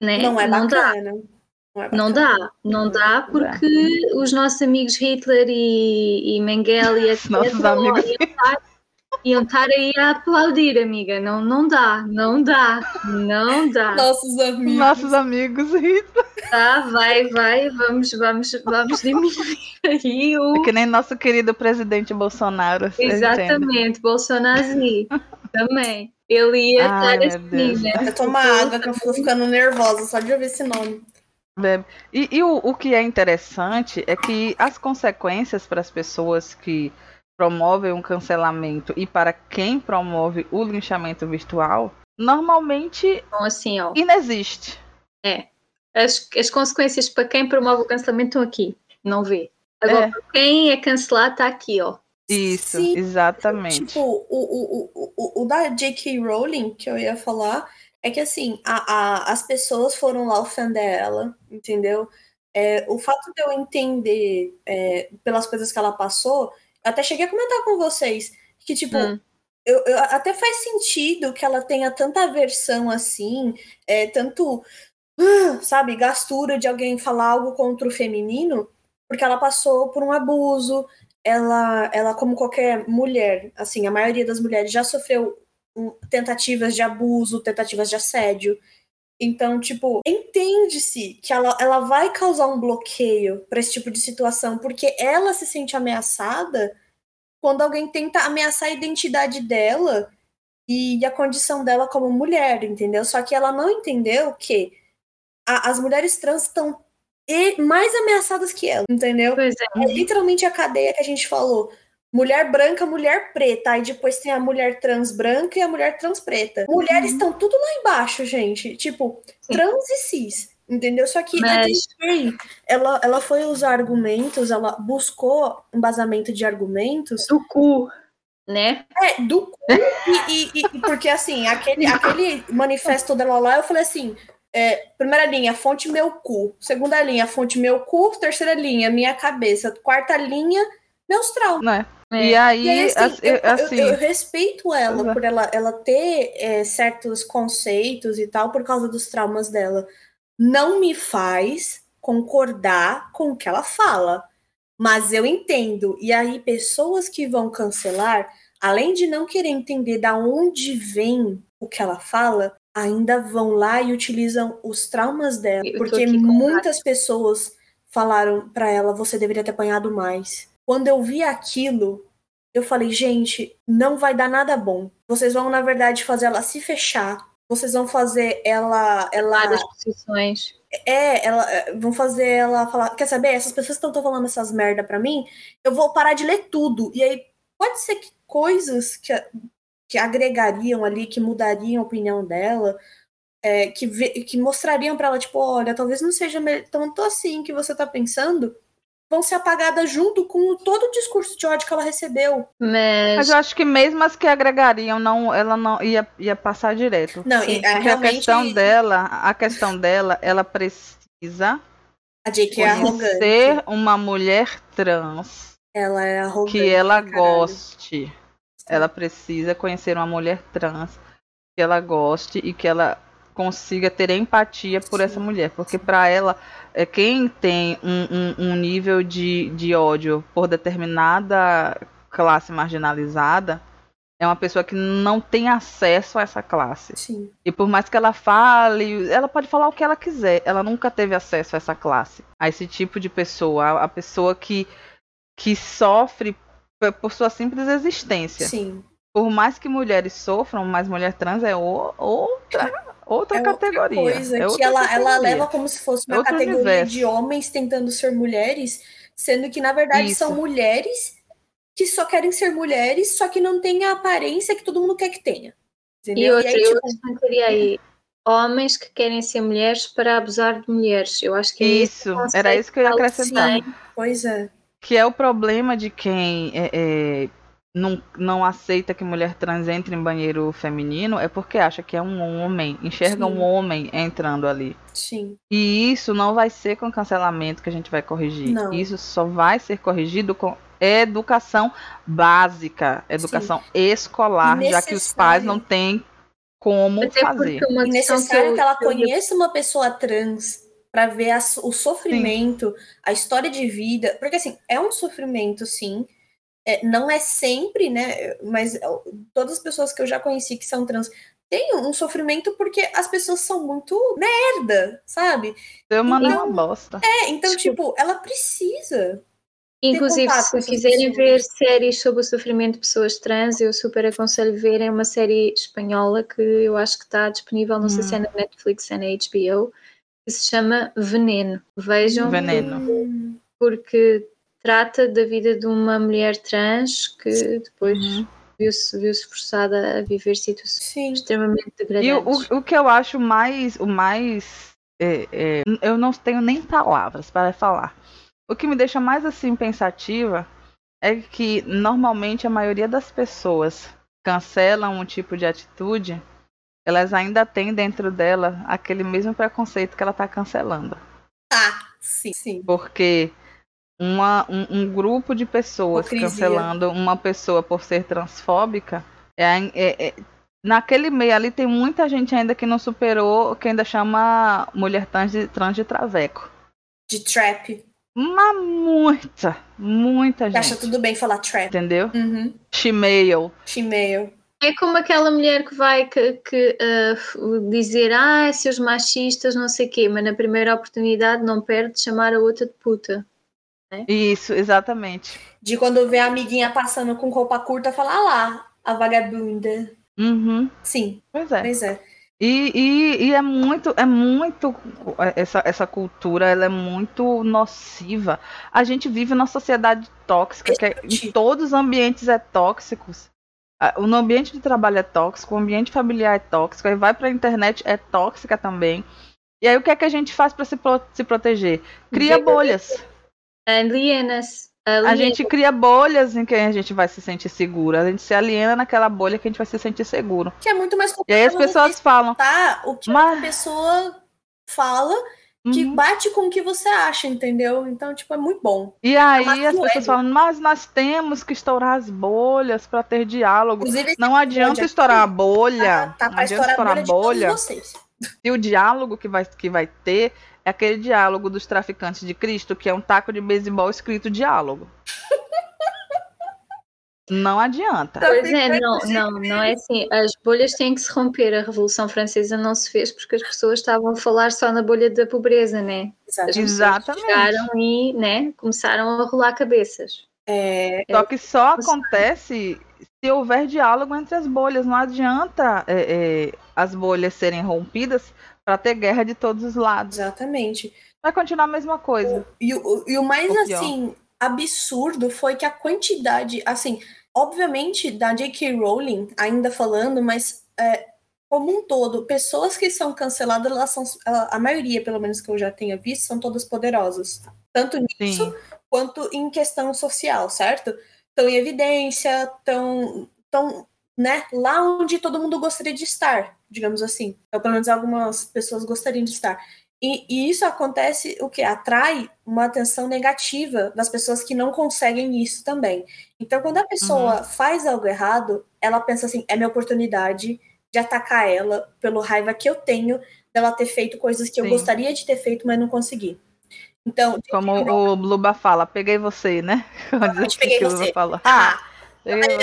né, Não é não dá. Não, é Não dá, não dá porque os nossos amigos Hitler e, e Mengele e nossos amigos. Iam estar, aí a aplaudir, amiga. Não, não dá, não dá, não dá. Nossos amigos. Nossos amigos Hitler. Tá, vai, vai, vamos, vamos, vamos diminuir aí o, É que nem nosso querido presidente Bolsonaro. Exatamente, Bolsonaro também. Ele ia Ai, estar assim, né? Eu tomar água que eu tô ficando nervosa só de ouvir esse nome. Bebe. E, e o, o que é interessante é que as consequências para as pessoas que promovem um cancelamento e para quem promove o linchamento virtual normalmente Então, assim, ó, inexiste. as, as consequências para quem promove o cancelamento estão aqui, não vê. Agora, É. quem é cancelado, está aqui, ó. Isso, Sim, exatamente. Tipo, o, o, o, o, o da J.K. Rowling, que eu ia falar, é que assim, a, a, as pessoas foram lá ofender ela, entendeu? É, o fato de eu entender é, pelas coisas que ela passou, até cheguei a comentar com vocês que, tipo, Hum. eu, eu- até faz sentido que ela tenha tanta aversão assim, é, tanto, ah, sabe, gastura de alguém falar algo contra o feminino, porque ela passou por um abuso, ela, ela como qualquer mulher, assim, a maioria das mulheres já sofreu um, tentativas de abuso, tentativas de assédio. Então, tipo, entende-se que ela, ela vai causar um bloqueio para esse tipo de situação, porque ela se sente ameaçada quando alguém tenta ameaçar a identidade dela e a condição dela como mulher, entendeu? Só que ela não entendeu que a- as mulheres trans estão mais ameaçadas que ela, entendeu? Pois é. É literalmente a cadeia que a gente falou. Mulher branca, mulher preta. Aí depois tem a mulher trans branca e a mulher trans preta. Mulheres estão tudo lá embaixo, gente. Tipo, Sim. trans e cis. Entendeu? Só que a Mas- Katy Perry, ela, ela foi usar argumentos, ela buscou embasamento de argumentos Do cu, né? é, do cu. E, e- e- porque assim, aquele, aquele manifesto dela lá, eu falei assim: é, primeira linha, fonte meu cu. Segunda linha, fonte meu cu. Terceira linha, minha cabeça. Quarta linha, meus traumas. Né? É. E aí, E aí, assim, assim, eu, eu- eu respeito ela é. por ela, ela ter é, certos conceitos e tal por causa dos traumas dela. Não me faz concordar com o que ela fala. Mas eu entendo. E aí, pessoas que vão cancelar, além de não querer entender da onde vem o que ela fala, ainda vão lá e utilizam os traumas dela. Eu Porque muitas pessoas falaram pra ela: você deveria ter apanhado mais. Quando eu vi aquilo, eu falei, gente, não vai dar nada bom. Vocês vão, na verdade, fazer ela se fechar. Vocês vão fazer ela. ela Várias posições. é, ela, é, vão fazer ela falar. Quer saber? Essas pessoas que estão falando essas merda pra mim, eu vou parar de ler tudo. E aí, pode ser que coisas que, que agregariam ali, que mudariam a opinião dela, é, que, que mostrariam pra ela, tipo, olha, talvez não seja tanto assim que você tá pensando, vão ser apagadas junto com todo o discurso de ódio que ela recebeu. Mas, Mas eu acho que mesmo as que agregariam, não, ela não ia, ia passar direto. Não, Sim, é, a realmente questão dela, a questão dela, ela precisa a Jake é arrogante. conhecer uma mulher trans Ela é arrogante. que ela caralho. goste. Ela precisa conhecer uma mulher trans que ela goste e que ela consiga ter empatia por Sim. essa mulher, porque para ela é quem tem um, um- um nível de, de ódio por determinada classe marginalizada é uma pessoa que não tem acesso a essa classe. Sim. E por mais que ela fale, ela pode falar o que ela quiser, ela nunca teve acesso a essa classe, a esse tipo de pessoa, a, a pessoa que, que sofre por sua simples existência. Sim. Por mais que mulheres sofram, mas mulher trans é outra, outra é categoria. outra coisa é que outra ela, ela categoria. leva como se fosse uma Outro categoria universo. de homens tentando ser mulheres, sendo que na verdade Isso. são mulheres que só querem ser mulheres, só que não tem a aparência que todo mundo quer que tenha. e Entendeu? outra, aí, eu tipo, aí homens que querem ser mulheres para abusar de mulheres. Eu acho que é Isso, conceito era isso que eu ia ela acrescentar. tem. pois é. Que é o problema de quem é, é, não, não aceita que mulher trans entre em banheiro feminino, é porque acha que é um homem, enxerga Sim. um homem entrando ali. Sim. E isso não vai ser com cancelamento que a gente vai corrigir. Não. Isso só vai ser corrigido com educação básica, educação escolar, já que os pais não têm como Até fazer. questão necessário que ela eu- conheça uma pessoa trans para ver a o sofrimento, a história de vida, porque assim, é um sofrimento, sim. É, não é sempre, né? Mas é, todas as pessoas que eu já conheci que são trans têm um sofrimento porque as pessoas são muito merda, sabe? É Então- uma bosta. É, então, Desculpa. tipo, ela precisa. Inclusive, se quiserem ver séries sobre o sofrimento de pessoas trans, eu super aconselho verem uma série espanhola que eu acho que está disponível, não sei se é Hum. na Netflix ou na HBO, que se chama Veneno. Vejam, Veneno. Hum, porque trata da vida de uma mulher trans que depois Uhum. viu-se viu-se forçada a viver situações sim. extremamente E degradantes. o, o que eu acho mais. O mais. é, é, eu não tenho nem palavras para falar. O que me deixa mais assim pensativa é que normalmente a maioria das pessoas cancelam um tipo de atitude, elas ainda têm dentro dela aquele mesmo preconceito que ela está cancelando. Ah, sim, sim. Porque uma, um, um grupo de pessoas Hipocrisia. cancelando uma pessoa por ser transfóbica, é, é- é- naquele meio ali tem muita gente ainda que não superou, que ainda chama mulher trans de, trans de traveco. De trap. Mas muita, muita Que Acha gente. tudo bem falar trap. Entendeu? Uhum. Shemale. Female. É como aquela mulher que vai que, que, ah, f- dizer ah, seus machistas, não sei o quê, mas na primeira oportunidade não perde de chamar a outra de puta. Isso, exatamente. De quando vê a amiguinha passando com roupa curta, falar ah lá, a vagabunda. Uhum. Sim, Pois é. pois é. E, e, e é muito, é muito essa, essa cultura, ela é muito nociva. A gente vive numa sociedade tóxica, que é- em todos os ambientes é tóxicos. No ambiente de trabalho é tóxico, o ambiente familiar é tóxico, aí vai pra internet é tóxica também. E aí o que é que a gente faz para se, pro se proteger? Cria bolhas. Alienas. A gente cria bolhas em que a gente vai se sentir seguro. A gente se aliena naquela bolha que a gente vai se sentir seguro. Que é muito mais E aí as pessoas falam. Tá, o que Mas- a pessoa fala que "Uhum." bate com o que você acha, entendeu? Então, tipo, é muito bom. E aí Mas as é, pessoas falam, mas nós temos que estourar as bolhas para ter diálogo. Inclusive, Não adianta estourar a bolha. tá, tá não pra adianta estourar a bolha bolha. todos vocês. E o diálogo que vai, que vai ter é aquele diálogo dos traficantes de Cristo, que é um taco de beisebol escrito diálogo. Não adianta. Pois é, não, não, não é assim. As bolhas têm que se romper. A Revolução Francesa não se fez porque as pessoas estavam a falar só na bolha da pobreza, né? As Exato. pessoas Exatamente. chegaram e né, começaram a rolar cabeças. É, Só que só acontece se houver diálogo entre as bolhas. Não adianta é, é, as bolhas serem rompidas para ter guerra de todos os lados. exatamente. Vai continuar a mesma coisa. E, o- e o mais, pior. assim, absurdo foi que a quantidade, assim, obviamente, da J.K. Rowling, ainda falando, mas é, como um todo, pessoas que são canceladas, elas são, a a maioria, pelo menos que eu já tenha visto, são todas poderosas. Tanto nisso, Sim. quanto em questão social, certo? Estão em evidência, estão, estão né, lá onde todo mundo gostaria de estar, digamos assim. Ou pelo menos algumas pessoas gostariam de estar. E, e isso acontece, o que? Atrai uma atenção negativa das pessoas que não conseguem isso também. Então, quando a pessoa faz algo errado, ela pensa assim: é minha oportunidade de atacar ela pelo raiva que eu tenho dela ter feito coisas que eu Sim. gostaria de ter feito, mas não consegui. Então, Como o Luba fala, peguei você, né? Diz Gente, peguei o Luba você. fala. ah,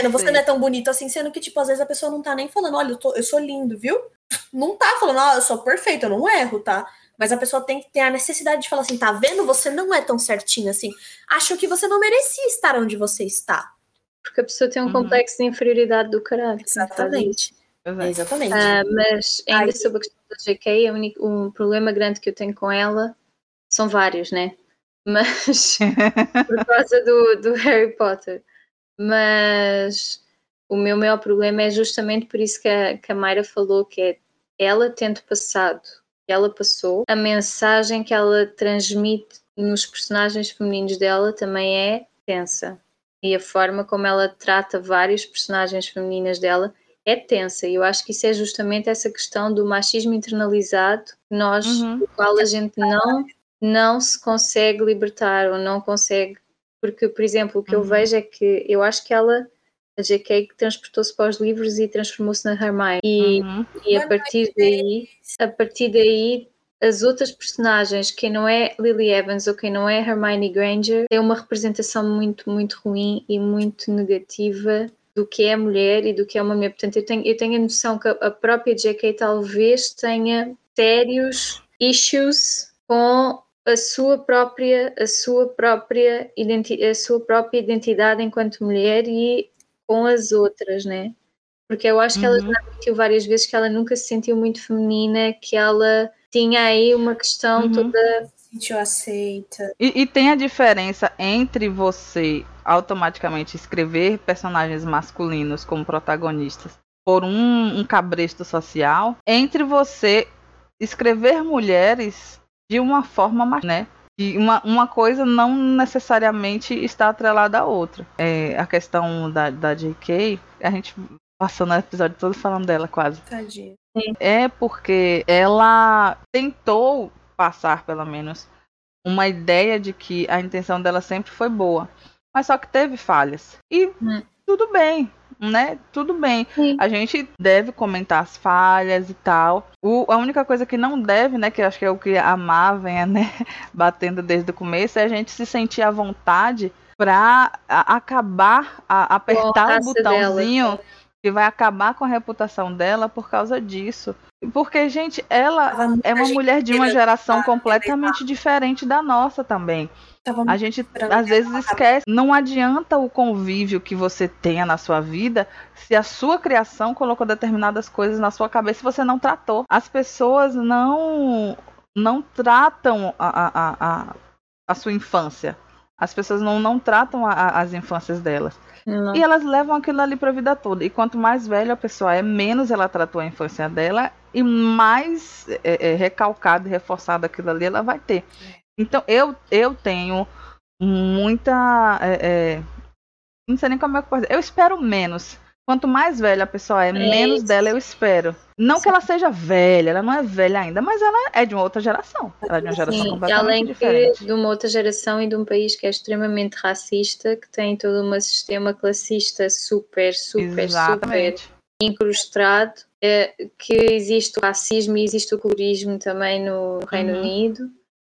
você. Não é tão bonito assim, sendo que, tipo, às vezes a pessoa não tá nem falando, olha, eu, tô- eu sou lindo, viu? Não tá falando, ó, eu sou perfeito, eu não erro, tá? Mas a pessoa tem que ter a necessidade de falar assim, tá vendo? Você não é tão certinho assim. Acho que você não merecia estar onde você está. Porque a pessoa tem um Uhum. complexo de inferioridade do caralho. isso. Exatamente. É. Exatamente. Ah, mas ainda Ai. sobre a questão da JK, o um problema grande que eu tenho com ela são vários, né? Mas por causa do, do Harry Potter. Mas o meu maior problema é justamente por isso que a, que a Mayra falou, que é ela tendo passado, ela passou, a mensagem que ela transmite nos personagens femininos dela também é tensa. E a forma como ela trata vários personagens femininas dela é tensa. E eu acho que isso é justamente essa questão do machismo internalizado nós, Uhum. do qual a gente não, não se consegue libertar ou não consegue. Porque, por exemplo, o que eu Uhum. vejo é que eu acho que ela, a J.K., transportou-se para os livros e transformou-se na Hermione. E, Uhum. e a partir daí, a partir daí, as outras personagens, quem não é Lily Evans ou quem não é Hermione Granger, tem uma representação muito, muito ruim e muito negativa do que é mulher e do que é uma mulher. Portanto, eu tenho, eu tenho a noção que a a própria J.K. talvez tenha sérios issues com a sua própria, a sua própria, identi a sua própria identidade enquanto mulher e com as outras, né? Porque eu acho que ela Uhum. já admitiu várias vezes que ela nunca se sentiu muito feminina, que ela tinha aí uma questão Uhum. toda. Sentiu aceita. E, e tem a diferença entre você automaticamente escrever personagens masculinos como protagonistas por um, um cabresto social, entre você escrever mulheres de uma forma mais, né? E uma, uma coisa não necessariamente está atrelada à outra. É, a questão da, da J.K., a gente passando o episódio todo falando dela quase. Tadinha. É porque ela tentou passar, pelo menos, uma ideia de que a intenção dela sempre foi boa. Mas só que teve falhas. E Hum. tudo bem, né? Tudo bem. Sim. A gente deve comentar as falhas e tal. O- a única coisa que não deve, né? Que eu acho que é o que a Má vem, né? Batendo desde o começo, é a gente se sentir à vontade pra a- acabar, a- apertar o raça dela, botãozinho que vai acabar com a reputação dela por causa disso. Porque, gente, ela é uma mulher de uma geração completamente diferente da nossa também. A gente às vezes esquece. Não adianta o convívio que você tenha na sua vida se a sua criação colocou determinadas coisas na sua cabeça e você não tratou. As pessoas não não tratam a, a, a- a sua infância. As pessoas não, não tratam a, a, as infâncias delas. Não. E elas levam aquilo ali pra vida toda. E quanto mais velha a pessoa é, menos ela tratou a infância dela e mais é, é, recalcado e reforçado aquilo ali ela vai ter. Então eu, eu tenho muita. é, é, não sei nem como é que eu posso dizer. Eu espero menos. Quanto mais velha a pessoa é, menos isso. dela eu espero. Não que ela seja velha, ela não é velha ainda, mas ela é de uma outra geração. Ela é de uma geração Sim, e completamente além diferente. de uma outra geração e de um país que é extremamente racista, que tem todo um sistema classista super, super, super Exatamente. incrustado, é, que existe o racismo e existe o colorismo também no Reino Uhum. Unido.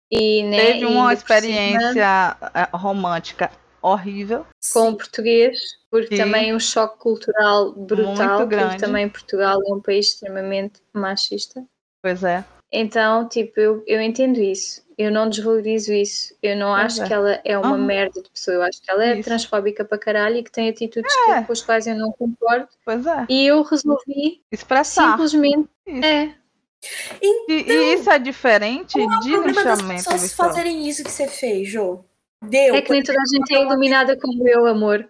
E, né, Teve uma por cima, experiência eh, romântica horrível. com o português, porque Sim. também é um choque cultural brutal, Muito grande. porque também Portugal é um país extremamente machista. Pois é. Então, tipo, eu, eu entendo isso. Eu não desvalorizo isso. Eu não Pois acho é. que ela é uma Aham. merda de pessoa. Eu acho que ela é Isso. transfóbica para caralho e que tem atitudes É. que, com as quais eu não concordo. Pois é. E eu resolvi Expressar. simplesmente. Isso. É, E, e isso é diferente é de das linchamento pessoas fazerem isso que você fez, Jô? Deu. é que nem toda a gente é iluminada como eu, amor.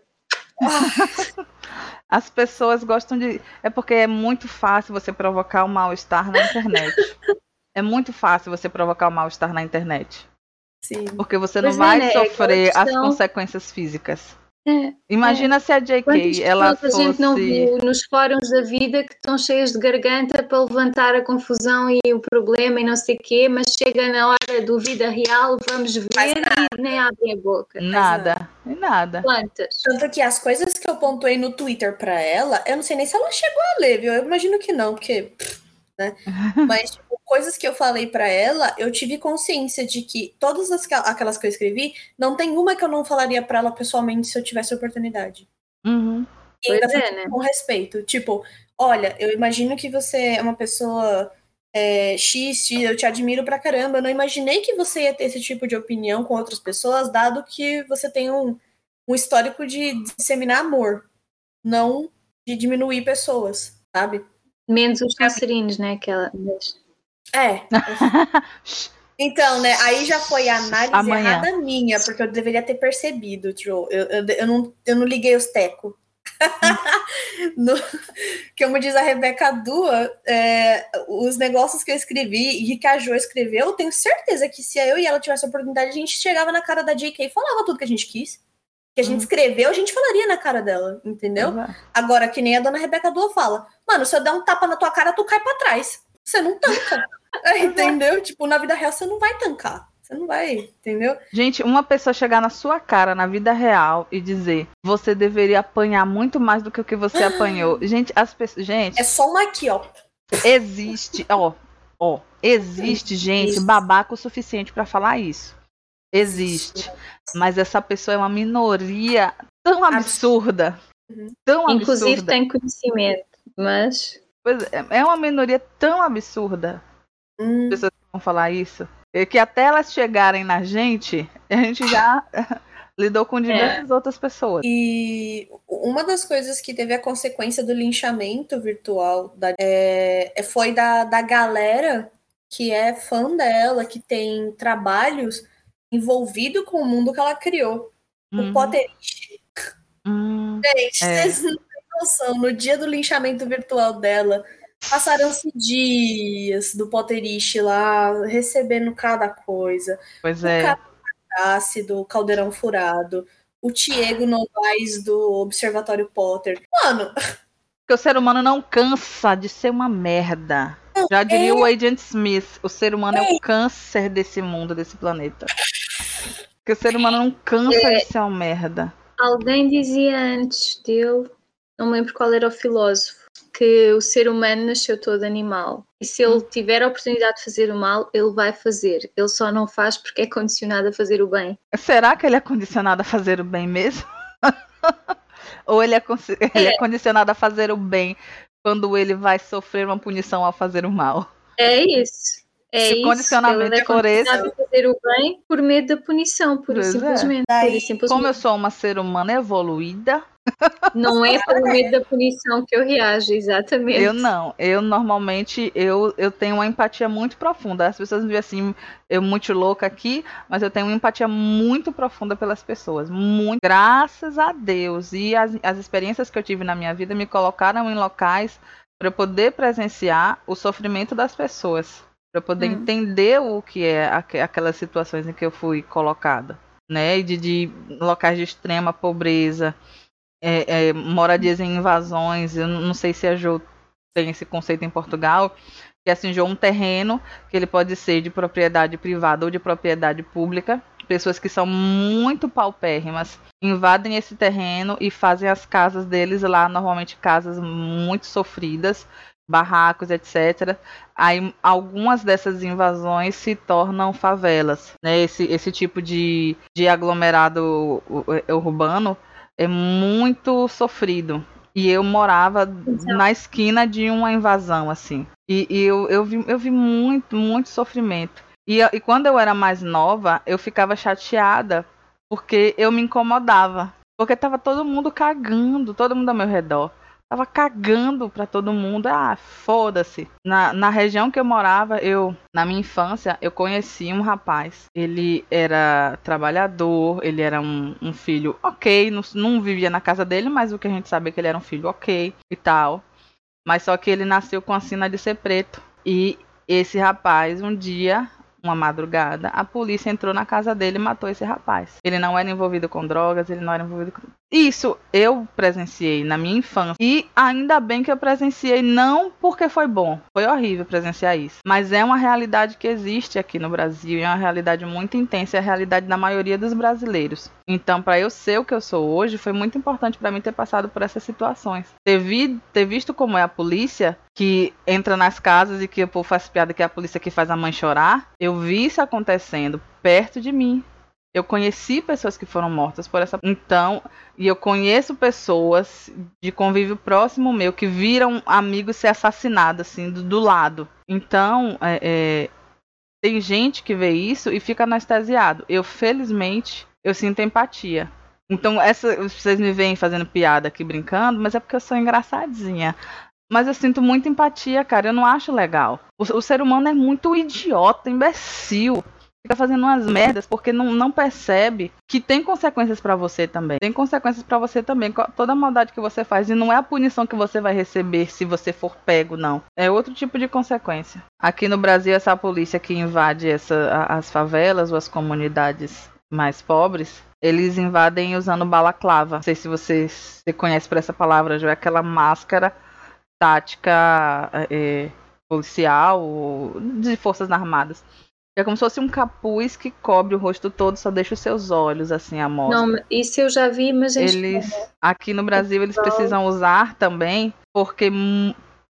As pessoas gostam de. É porque é muito fácil você provocar o mal-estar na internet. é muito fácil você provocar o mal-estar na internet. Sim. Porque você não Pois é, vai né? É sofrer as questão- consequências físicas. É. Imagina se a JK Quantas ela pessoas a gente não fosse. viu nos fóruns da vida que estão cheias de garganta para levantar a confusão e o problema e não sei o quê, mas chega na hora do vida real, vamos ver e nem abrem a boca. Nada. E nada. Plantas. Tanto que as coisas que eu pontuei no Twitter pra ela, eu não sei nem se ela chegou a ler, viu? Eu imagino que não, porque. pff, Né? Mas, tipo, coisas que eu falei pra ela, eu tive consciência de que todas as, aquelas que eu escrevi, não tem uma que eu não falaria pra ela pessoalmente se eu tivesse oportunidade. Uhum. E ainda é, né? com respeito. Tipo, olha, eu imagino que você é uma pessoa é, X, X, eu te admiro pra caramba. Eu não imaginei que você ia ter esse tipo de opinião com outras pessoas, dado que você tem um, um histórico de disseminar amor, não de diminuir pessoas, sabe? Menos os passarinhos, né? Aquela. É. Então, né, aí já foi a análise Amanhã. errada minha, porque eu deveria ter percebido, Joe. Eu, eu, eu, não, eu não liguei os tecos. No- como diz a Rebeca Dua, é, os negócios que eu escrevi e que a Jo escreveu, eu tenho certeza que se eu e ela tivesse a oportunidade, a gente chegava na cara da JK e falava tudo que a gente quis. Que a gente Hum. escreveu, a gente falaria na cara dela, entendeu? É. Agora, que nem a dona Rebeca Dua fala, mano, se eu der um tapa na tua cara, tu cai pra trás. Você não tanca. É, entendeu? Tipo, na vida real você não vai tancar. Você não vai, entendeu? Gente, uma pessoa chegar na sua cara na vida real e dizer você deveria apanhar muito mais do que o que você apanhou. Gente, as pessoas. Gente, É só uma aqui, ó. existe. Ó, ó. Existe gente Isso. babaca o suficiente pra falar isso. Existe. Mas essa pessoa é uma minoria tão absurda. Uhum. Tão Inclusive absurda. tem conhecimento, mas. Pois é, é uma minoria tão absurda Hum, pessoas que vão falar isso. é Que até elas chegarem na gente, a gente já lidou com diversas outras pessoas. E uma das coisas que teve a consequência do linchamento virtual da- é, é- foi da, da galera que é fã dela, que tem trabalhos envolvido com o mundo que ela criou. Uhum. O Potterish. Hum, Gente, É. vocês não têm noção. No dia do linchamento virtual dela, passaram-se dias do Potterish lá, recebendo cada coisa. pois O é. cara ácido, caldeirão furado. O Diego Novaes do Observatório Potter. Mano, Porque o ser humano não cansa de ser uma merda. Já diria o Agent Smith, o ser humano é o câncer desse mundo, desse planeta. Porque o ser humano não cansa de ser uma merda. Alguém dizia antes dele, não me lembro qual era o filósofo, que o ser humano nasceu todo animal. E se ele tiver a oportunidade de fazer o mal, ele vai fazer. Ele só não faz porque é condicionado a fazer o bem. Será que ele é condicionado a fazer o bem mesmo? Ou ele é, ele é condicionado a fazer o bem quando ele vai sofrer uma punição ao fazer o mal? É isso. É Se o isso. condicionamento é for esse- fazer o bem por medo da punição, Pois é. simplesmente. Daí, e simplesmente. Como eu sou uma ser humana evoluída, Não é pelo medo da punição que eu reajo, exatamente. Eu não. Eu normalmente eu, eu tenho uma empatia muito profunda. As pessoas me veem assim, eu muito louca aqui, mas eu tenho uma empatia muito profunda pelas pessoas. Muito. Graças a Deus. E as, as experiências que eu tive na minha vida me colocaram em locais para eu poder presenciar o sofrimento das pessoas. Para poder hum. entender o que é aquelas situações em que eu fui colocada. Né? De, de locais de extrema pobreza é, é, moradias em invasões. Eu não sei se a Jo tem esse conceito em Portugal, que assim, um terreno que ele pode ser de propriedade privada ou de propriedade pública. Pessoas que são muito paupérrimas invadem esse terreno e fazem as casas deles lá, normalmente casas muito sofridas, barracos, etc. Aí algumas dessas invasões se tornam favelas. Né? Esse, esse tipo de, de aglomerado urbano é muito sofrido. E eu morava Exato. na esquina de uma invasão, assim. E, e, eu, eu, vi, eu vi muito, muito sofrimento. E, e quando eu era mais nova, eu ficava chateada porque eu me incomodava. Porque tava todo mundo cagando, todo mundo ao meu redor. Tava cagando pra todo mundo. Ah, foda-se. Na, na região que eu morava, eu, na minha infância, eu conheci um rapaz. Ele era trabalhador, ele era um, um filho ok. Não, não vivia na casa dele, mas o que a gente sabe é que ele era um filho ok e tal. Mas só que ele nasceu com a sina de ser preto. E esse rapaz, um dia, uma madrugada, a polícia entrou na casa dele e matou esse rapaz. Ele não era envolvido com drogas, ele não era envolvido com. Isso eu presenciei na minha infância. E ainda bem que eu presenciei, não porque foi bom, foi horrível presenciar isso. Mas é uma realidade que existe aqui no Brasil, é uma realidade muito intensa, é a realidade da maioria dos brasileiros. Então, para eu ser o que eu sou hoje, foi muito importante para mim ter passado por essas situações. Ter, vi, ter visto como é a polícia, que entra nas casas e que o povo faz piada que é a polícia que faz a mãe chorar. Eu vi isso acontecendo perto de mim. Eu conheci pessoas que foram mortas por essa. Então, e eu conheço pessoas de convívio próximo meu que viram amigos ser assassinados, assim, do, do lado. Então, é, é, tem gente que vê isso e fica anestesiado. Eu, felizmente, eu sinto empatia. Então, essa, vocês me veem fazendo piada aqui brincando, mas é porque eu sou engraçadinha. Mas eu sinto muita empatia, cara. Eu não acho legal. O, o ser humano é muito idiota, imbecil. Fica fazendo umas merdas porque não, não percebe que tem consequências para você também. Tem consequências para você também. Toda maldade que você faz. E não é a punição que você vai receber se você for pego, não. É outro tipo de consequência. Aqui no Brasil, essa polícia que invade essa, as favelas ou as comunidades mais pobres, eles invadem usando balaclava. Não sei se você, você conhece por essa palavra, já é aquela máscara tática é, policial de forças armadas. É como se fosse um capuz que cobre o rosto todo, só deixa os seus olhos assim a mostra. Não, isso eu já vi, mas eles aqui no Brasil eles precisam usar também, porque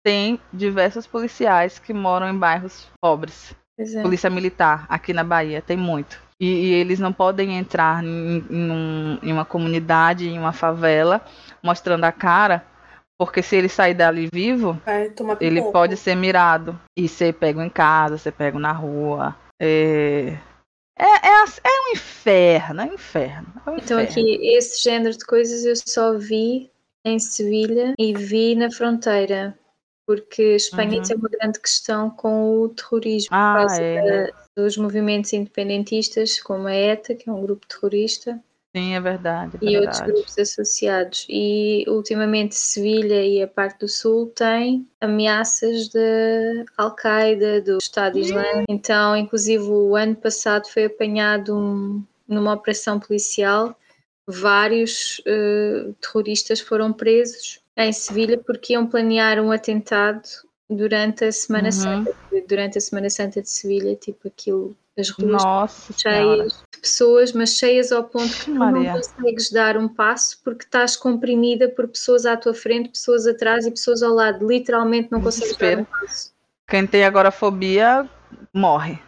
tem diversos policiais que moram em bairros pobres. É. Polícia militar aqui na Bahia tem muito. E, e eles não podem entrar em, em, um, em uma comunidade, em uma favela, mostrando a cara, porque se ele sair dali vivo, ele pode ser mirado e ser pego em casa, ser pego na rua. É, é, é, é um inferno, é um inferno. É um então inferno. aqui, esse género de coisas eu só vi em Sevilha e vi na fronteira. Porque Espanha uhum. tem uma grande questão com o terrorismo. Ah, por causa é. dos movimentos independentistas, como a ETA, que é um grupo terrorista, Sim, é verdade. É e outros grupos associados. E ultimamente Sevilha e a parte do sul têm ameaças de Al-Qaeda, do Estado Islâmico. Então, inclusive, o ano passado foi apanhado um, numa operação policial. Vários uh, terroristas foram presos em Sevilha porque iam planear um atentado durante a Semana uhum. Santa. Durante a Semana Santa de Sevilha, tipo aquilo as ruas Nossa cheias senhora. de pessoas, mas cheias ao ponto que tu não consegues dar um passo porque estás comprimida por pessoas à tua frente, pessoas atrás e pessoas ao lado. Literalmente não consegues dar um passo. Quem tem agora fobia morre.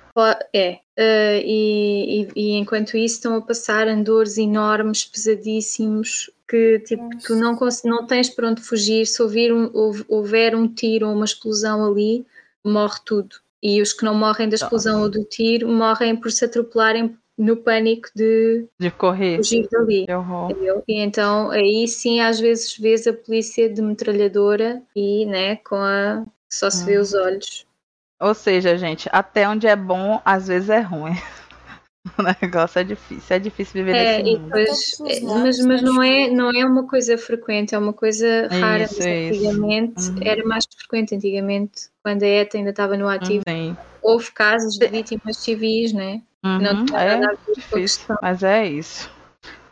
É, uh, e, e, e, enquanto isso estão a passar andores enormes, pesadíssimos, que tipo, tu não, não tens para onde fugir. Se ouvir um, houver um tiro ou uma explosão ali, morre tudo. E os que não morrem da explosão ou do tiro morrem por se atropelarem no pânico de, de correr. fugir dali. E então aí sim às vezes vês a polícia de metralhadora e né, com a. só se vê Hum. os olhos. Ou seja, gente, até onde é bom, às vezes é ruim. O negócio é difícil, é difícil viver É, nesse mundo. os é, mas, mas não, é, não é uma coisa frequente, é uma coisa rara. Isso, mas isso. antigamente Uhum. era mais frequente. Antigamente, quando a ETA ainda estava no ativo, Sim. houve casos de vítimas civis, né? Uhum, Não tinha é nada a difícil, questão. mas é isso.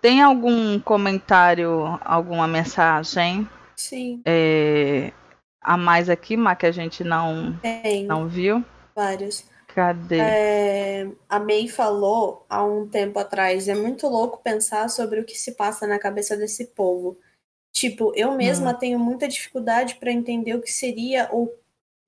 Tem algum comentário, alguma mensagem Sim, é, a mais aqui, Má, que a gente não, tem não viu? vários. Cadê? É, a May falou há um tempo atrás, é muito louco pensar sobre o que se passa na cabeça desse povo. Tipo, eu mesma tenho muita dificuldade para entender o que seria ou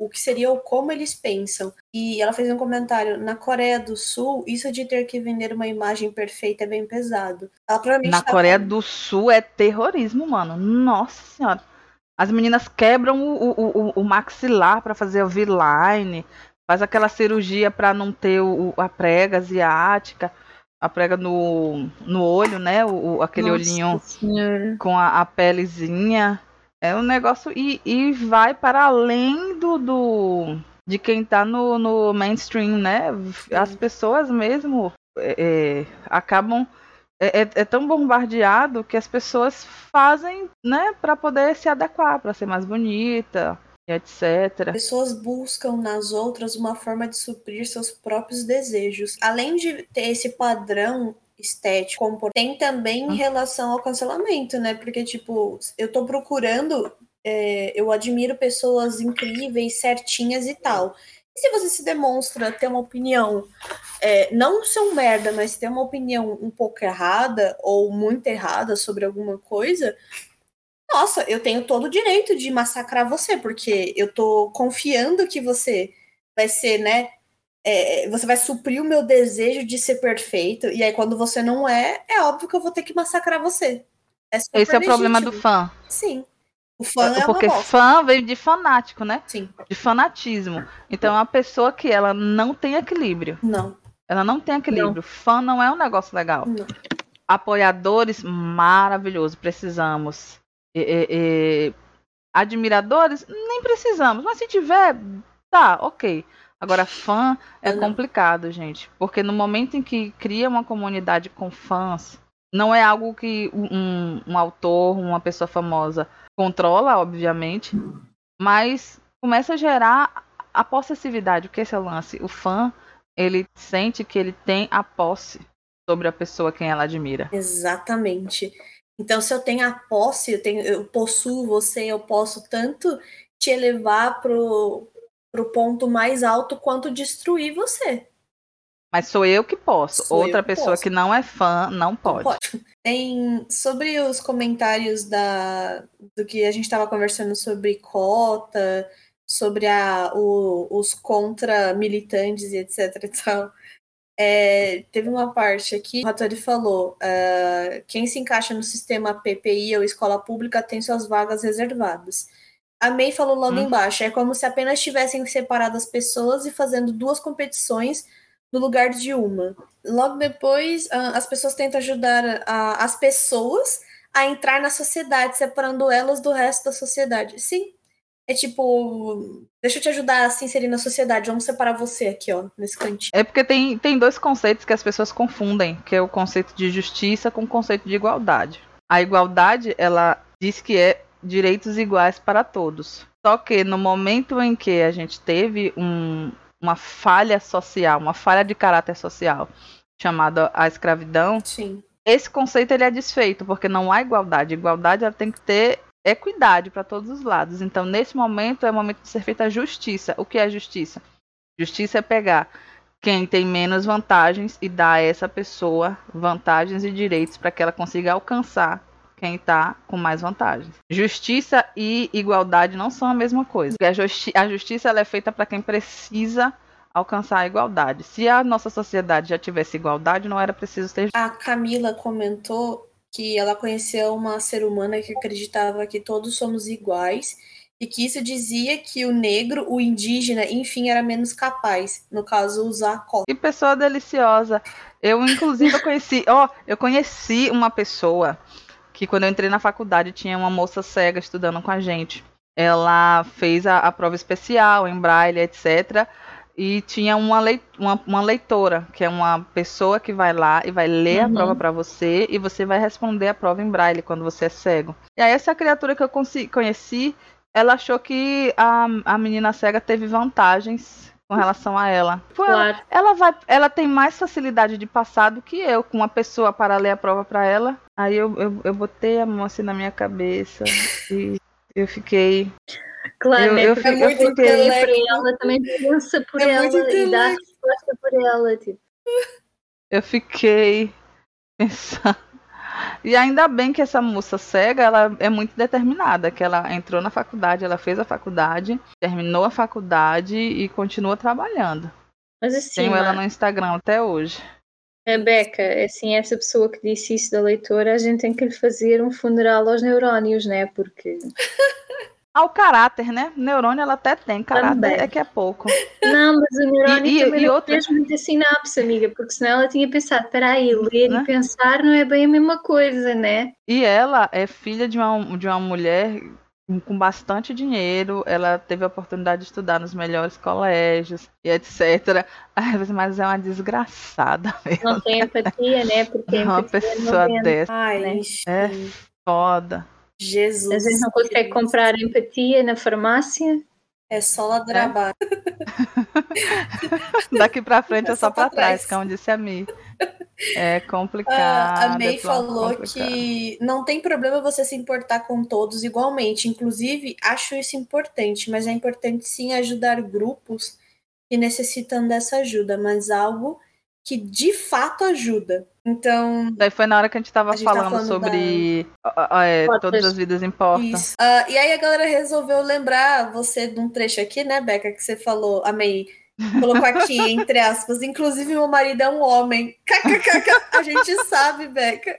o que seria ou como eles pensam. E ela fez um comentário: na Coreia do Sul, isso de ter que vender uma imagem perfeita é bem pesado. Ela provavelmente Na tá Coreia falando- do Sul é terrorismo, mano. Nossa senhora. As meninas quebram o, o, o, o maxilar pra fazer o V-line, faz aquela cirurgia pra não ter o, a prega asiática, a prega no, no olho, né? O, aquele Nossa olhinho Senhora. com a, a pelezinha. É um negócio. E, e vai para além do, do de quem tá no, no mainstream, né? As pessoas mesmo é, é, acabam. É, é- é tão bombardeado que as pessoas fazem, né, para poder se adequar, para ser mais bonita, etc. Pessoas buscam nas outras uma forma de suprir seus próprios desejos. Além de ter esse padrão estético, tem também em relação ao cancelamento, né? Porque, tipo, eu tô procurando, é, eu admiro pessoas incríveis, certinhas e tal. E se você se demonstra ter uma opinião, é, não ser um merda, mas ter uma opinião um pouco errada ou muito errada sobre alguma coisa, nossa, eu tenho todo o direito de massacrar você, porque eu tô confiando que você vai ser, né? é, você vai suprir o meu desejo de ser perfeito, e aí quando você não é, é óbvio que eu vou ter que massacrar você. É Esse é o problema do legítimo. fã. Sim. O fã é Porque uma bosta. fã veio de fanático, né? Sim. De fanatismo. Então é uma pessoa que ela não tem equilíbrio. Não. Ela não tem equilíbrio. Fã não é um negócio legal. Não. Apoiadores, maravilhoso. Precisamos. E- e- Admiradores, nem precisamos. Mas se tiver, tá, ok. Agora, fã é complicado, gente. Porque no momento em que cria uma comunidade com fãs, não é algo que um, um- um autor, uma pessoa famosa controla, obviamente. Mas começa a gerar a possessividade. O que é esse lance? O fã, ele sente que ele tem a posse sobre a pessoa quem ela admira. Exatamente. Então, se eu tenho a posse, eu, tenho, eu possuo você, eu posso tanto te elevar pro, pro ponto mais alto quanto destruir você. Mas sou eu que posso. Sou Outra que pessoa posso. que não é fã não pode. Pode. Tem sobre os comentários da do que a gente estava conversando sobre cota, sobre a, o- os contra militantes e etc e tal. É, teve uma parte aqui, o Rattori falou: ah, quem se encaixa no sistema PPI ou escola pública tem suas vagas reservadas. A May falou logo Hum. embaixo: é como se apenas tivessem separado as pessoas e fazendo duas competições no lugar de uma. Logo depois, ah, as pessoas tentam ajudar a- as pessoas a entrar na sociedade, separando elas do resto da sociedade. Sim. É tipo, deixa eu te ajudar a se inserir na sociedade. Vamos separar você aqui, ó, nesse cantinho. É porque tem, tem dois conceitos que as pessoas confundem, que é o conceito de justiça com o conceito de igualdade. A igualdade, ela diz que é direitos iguais para todos. Só que no momento em que a gente teve um- uma falha social, uma falha de caráter social, chamada a escravidão, Sim. esse conceito ele é desfeito, porque não há igualdade. Igualdade ela tem que ter equidade para todos os lados. Então, nesse momento, é o momento de ser feita a justiça. O que é justiça? Justiça é pegar quem tem menos vantagens e dar a essa pessoa vantagens e direitos para que ela consiga alcançar quem está com mais vantagens. Justiça e igualdade não são a mesma coisa. A, justi a justiça é feita para quem precisa alcançar a igualdade. Se a nossa sociedade já tivesse igualdade, não era preciso ter A Camila comentou que ela conheceu uma ser humana que acreditava que todos somos iguais e que isso dizia que o negro, o indígena, enfim, era menos capaz. No caso, usar a cota. Que pessoa deliciosa. Eu, inclusive, eu conheci, ó, eu conheci uma pessoa que quando eu entrei na faculdade tinha uma moça cega estudando com a gente. Ela fez a, a prova especial em braille, etc. E tinha uma, leit uma, uma, leitora, que é uma pessoa que vai lá e vai ler uhum. a prova para você e você vai responder a prova em braille quando você é cego. E aí essa criatura que eu conheci, ela achou que a, a menina cega teve vantagens com relação a ela. Claro. ela. Ela vai, ela tem mais facilidade de passar do que eu, com uma pessoa para ler a prova para ela. Aí eu, eu, eu botei a mão assim na minha cabeça e eu fiquei. Claro, eu, né? eu, é muito eu fiquei... ela também pensa por é ela e dá resposta por ela, tipo. Eu fiquei pensando. E ainda bem que essa moça cega, ela é muito determinada, que ela entrou na faculdade, ela fez a faculdade, terminou a faculdade e continua trabalhando. Mas assim, Tenho ela no Instagram até hoje. Rebeca, assim, essa pessoa que disse isso da leitora, a gente tem que lhe fazer um funeral aos neurónios, né? Porque ao caráter, né? Neurônio ela até tem, caráter também. é que é pouco. Não, mas o neurônio e, também e, não outra... fez muita sinapse, amiga, porque senão ela tinha pensado, peraí, ler né? e pensar não é bem a mesma coisa, né? E ela é filha de uma, de uma mulher com bastante dinheiro, ela teve a oportunidade de estudar nos melhores colégios e etc. Mas é uma desgraçada. Mesmo. Não tem empatia, né? Porque uma pessoa dessa Ai, né? é foda. Jesus. Às vezes não consegue comprar empatia na farmácia. É só ladrar é. Daqui pra frente é, é só, pra, trás, trás, como disse a Mi. É complicado. Ah, a May é falou complicado. que não tem problema você se importar com todos igualmente. Inclusive, acho isso importante, mas é importante sim ajudar grupos que necessitam dessa ajuda, mas algo que de fato ajuda. Então. Daí foi na hora que a gente tava, a gente falando, falando, sobre da... é, todas as vidas importam. Isso. Uh, e aí a galera resolveu lembrar você de um trecho aqui, né, Beca, que você falou, amei. Colocou aqui, entre aspas, inclusive meu marido é um homem. A gente sabe, Beca.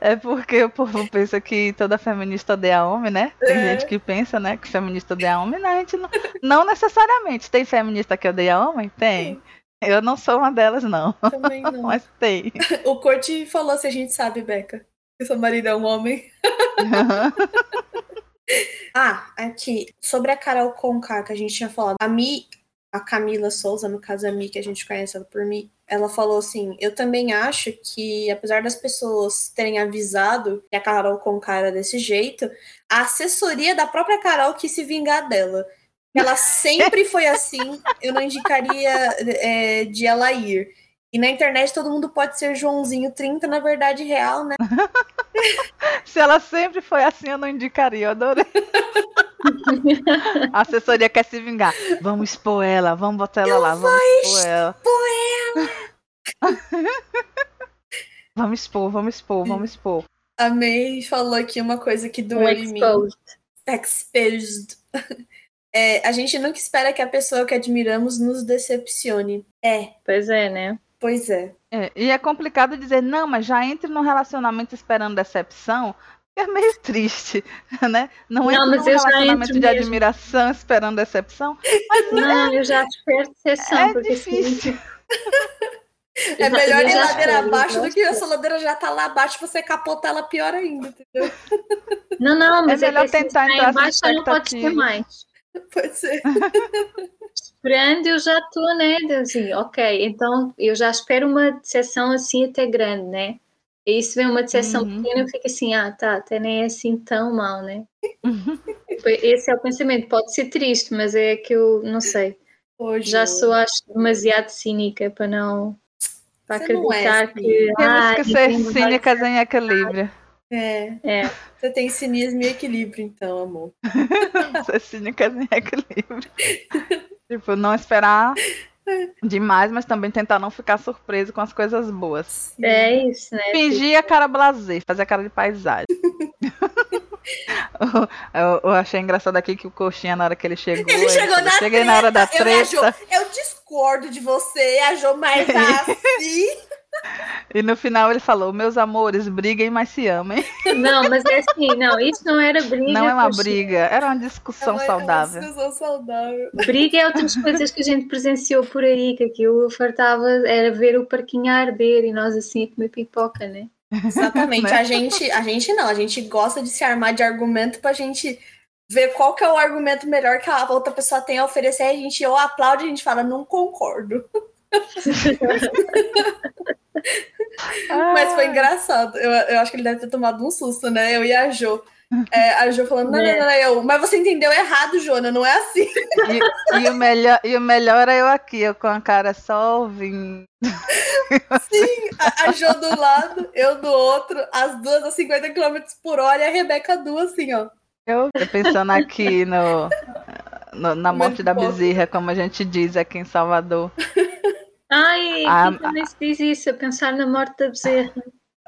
É porque o povo pensa que toda feminista odeia homem, né? Tem é. gente que pensa, né, que feminista odeia homem. Não, a gente não, não necessariamente. Tem feminista que odeia homem? Tem. Sim. Eu não sou uma delas, não. Também não. Mas tem. O Corte falou se a gente sabe, Beca. Que seu marido é um homem. ah, aqui. Sobre a Carol Conká que a gente tinha falado. A Mi, a Camila Souza, no caso a Mi, que a gente conhece ela por mim, ela falou assim: Eu também acho que, apesar das pessoas terem avisado que a Carol Conká era desse jeito, a assessoria da própria Carol quis se vingar dela. Ela sempre foi assim, eu não indicaria é, de ela ir. E na internet todo mundo pode ser Joãozinho 30, na verdade real, né? Se ela sempre foi assim, eu não indicaria, eu adorei. A assessoria quer se vingar. Vamos expor ela, vamos botar ela eu lá, vamos expor ela. Expor ela. vamos expor, vamos expor, vamos expor. A May falou aqui uma coisa que doeu em mim. Exposed. É, a gente nunca espera que a pessoa que admiramos nos decepcione. É. Pois é, né? Pois é. é. E é complicado dizer, não, mas já entre no relacionamento esperando decepção, é meio triste, né? Não, não entre num relacionamento de mesmo. admiração esperando decepção. Mas não, é, eu já espero decepção. É porque difícil. É melhor ir ladeira abaixo do que essa ladeira já tá lá abaixo você capotar ela pior ainda, entendeu? Não, não, mas é melhor é tentar entrar sem expectativa. Não pode ser mais. Pode ser. Grande eu já estou, né? Assim, ok, então eu já espero uma decepção assim até grande, né? E isso vem uma decepção uhum. pequena, eu fico assim, ah, tá, até nem é assim tão mal, né? Esse é o pensamento, pode ser triste, mas é que eu não sei. Hoje já sou, acho, demasiado cínica para não para é acreditar é, que. Temos ah, que ser cínicas em equilíbrio. É. é. Você tem cinismo e equilíbrio, então, amor. Você é cínica em equilíbrio. Tipo, não esperar demais, mas também tentar não ficar surpreso com as coisas boas. É isso, né? Fingir a cara blazer, fazer a cara de paisagem. eu, eu, achei engraçado aqui que o coxinha, na hora que ele chegou. Ele, ele chegou na Cheguei treta, na hora da treta. Eu, eu discordo de você, a Jo mais assim. E no final ele falou: Meus amores, briguem, mas se amem. Não, mas é assim, não, isso não era briga. Não é uma poxa. briga, era uma discussão É uma- saudável. É uma discussão saudável. Briga é outras coisas que a gente presenciou por aí, que aquilo fartava, era ver o parquinho a arder e nós assim a comer pipoca, né? Exatamente. Né? A gente, a gente não, a gente gosta de se armar de argumento pra gente ver qual que é o argumento melhor que a outra pessoa tem a oferecer. A gente ou aplaude, a gente fala, não concordo. Mas foi engraçado. Eu, eu acho que ele deve ter tomado um susto, né? Eu e a Jo. É, a Jo falando, não, não, não, não, eu, mas você entendeu errado, Jona, não é assim. E, e o melhor, e o melhor é eu aqui, eu com a cara só ouvindo. Sim, a, a Jo do lado, eu do outro, as duas a 50 km por hora e a Rebeca duas, assim, ó. Eu tô pensando aqui no, no- na morte da Muito bom. bezerra, como a gente diz aqui em Salvador. Ai, Ah, aqui também se diz isso, a pensar na morte da bezerra.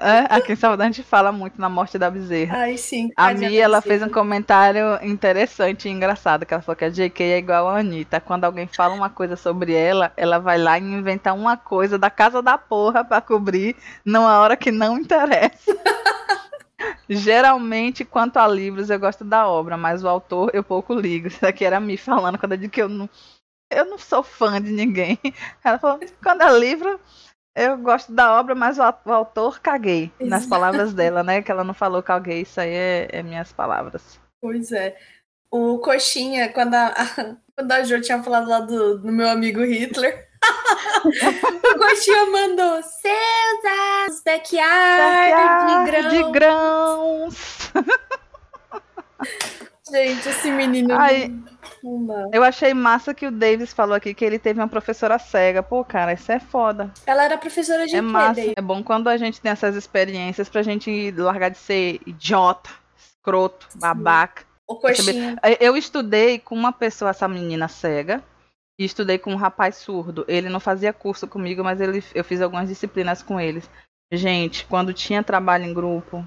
É, aqui em Salvador a gente fala muito na morte da bezerra. Ai, sim. A tadinha Mia, ela fez um comentário interessante e engraçado, que ela falou que a JK é igual a Anitta. Quando alguém fala uma coisa sobre ela, ela vai lá e inventa uma coisa da casa da porra pra cobrir numa hora que não interessa. Geralmente, quanto a livros, eu gosto da obra, mas o autor eu pouco ligo. Isso aqui era me falando quando eu digo que eu não, eu não sou fã de ninguém. Ela falou, quando é livro, eu gosto da obra, mas o, o autor caguei. Nas Exato. palavras dela, né? Que ela não falou caguei, isso aí é, é minhas palavras. Pois é. O Coxinha, quando a, a- quando a Jo tinha falado lá do, do meu amigo Hitler, o Coxinha mandou César, backyard de grão. de grãos. Gente, esse menino Ai. Eu achei massa que o Davis falou aqui que ele teve uma professora cega. Pô, cara, isso é foda. Ela era professora de É quê, massa. É bom quando a gente tem essas experiências pra gente largar de ser idiota, escroto, babaca. O Coxinha. Eu estudei com uma pessoa, essa menina cega, e estudei com um rapaz surdo. Ele não fazia curso comigo, mas ele, eu fiz algumas disciplinas com eles. Gente, quando tinha trabalho em grupo,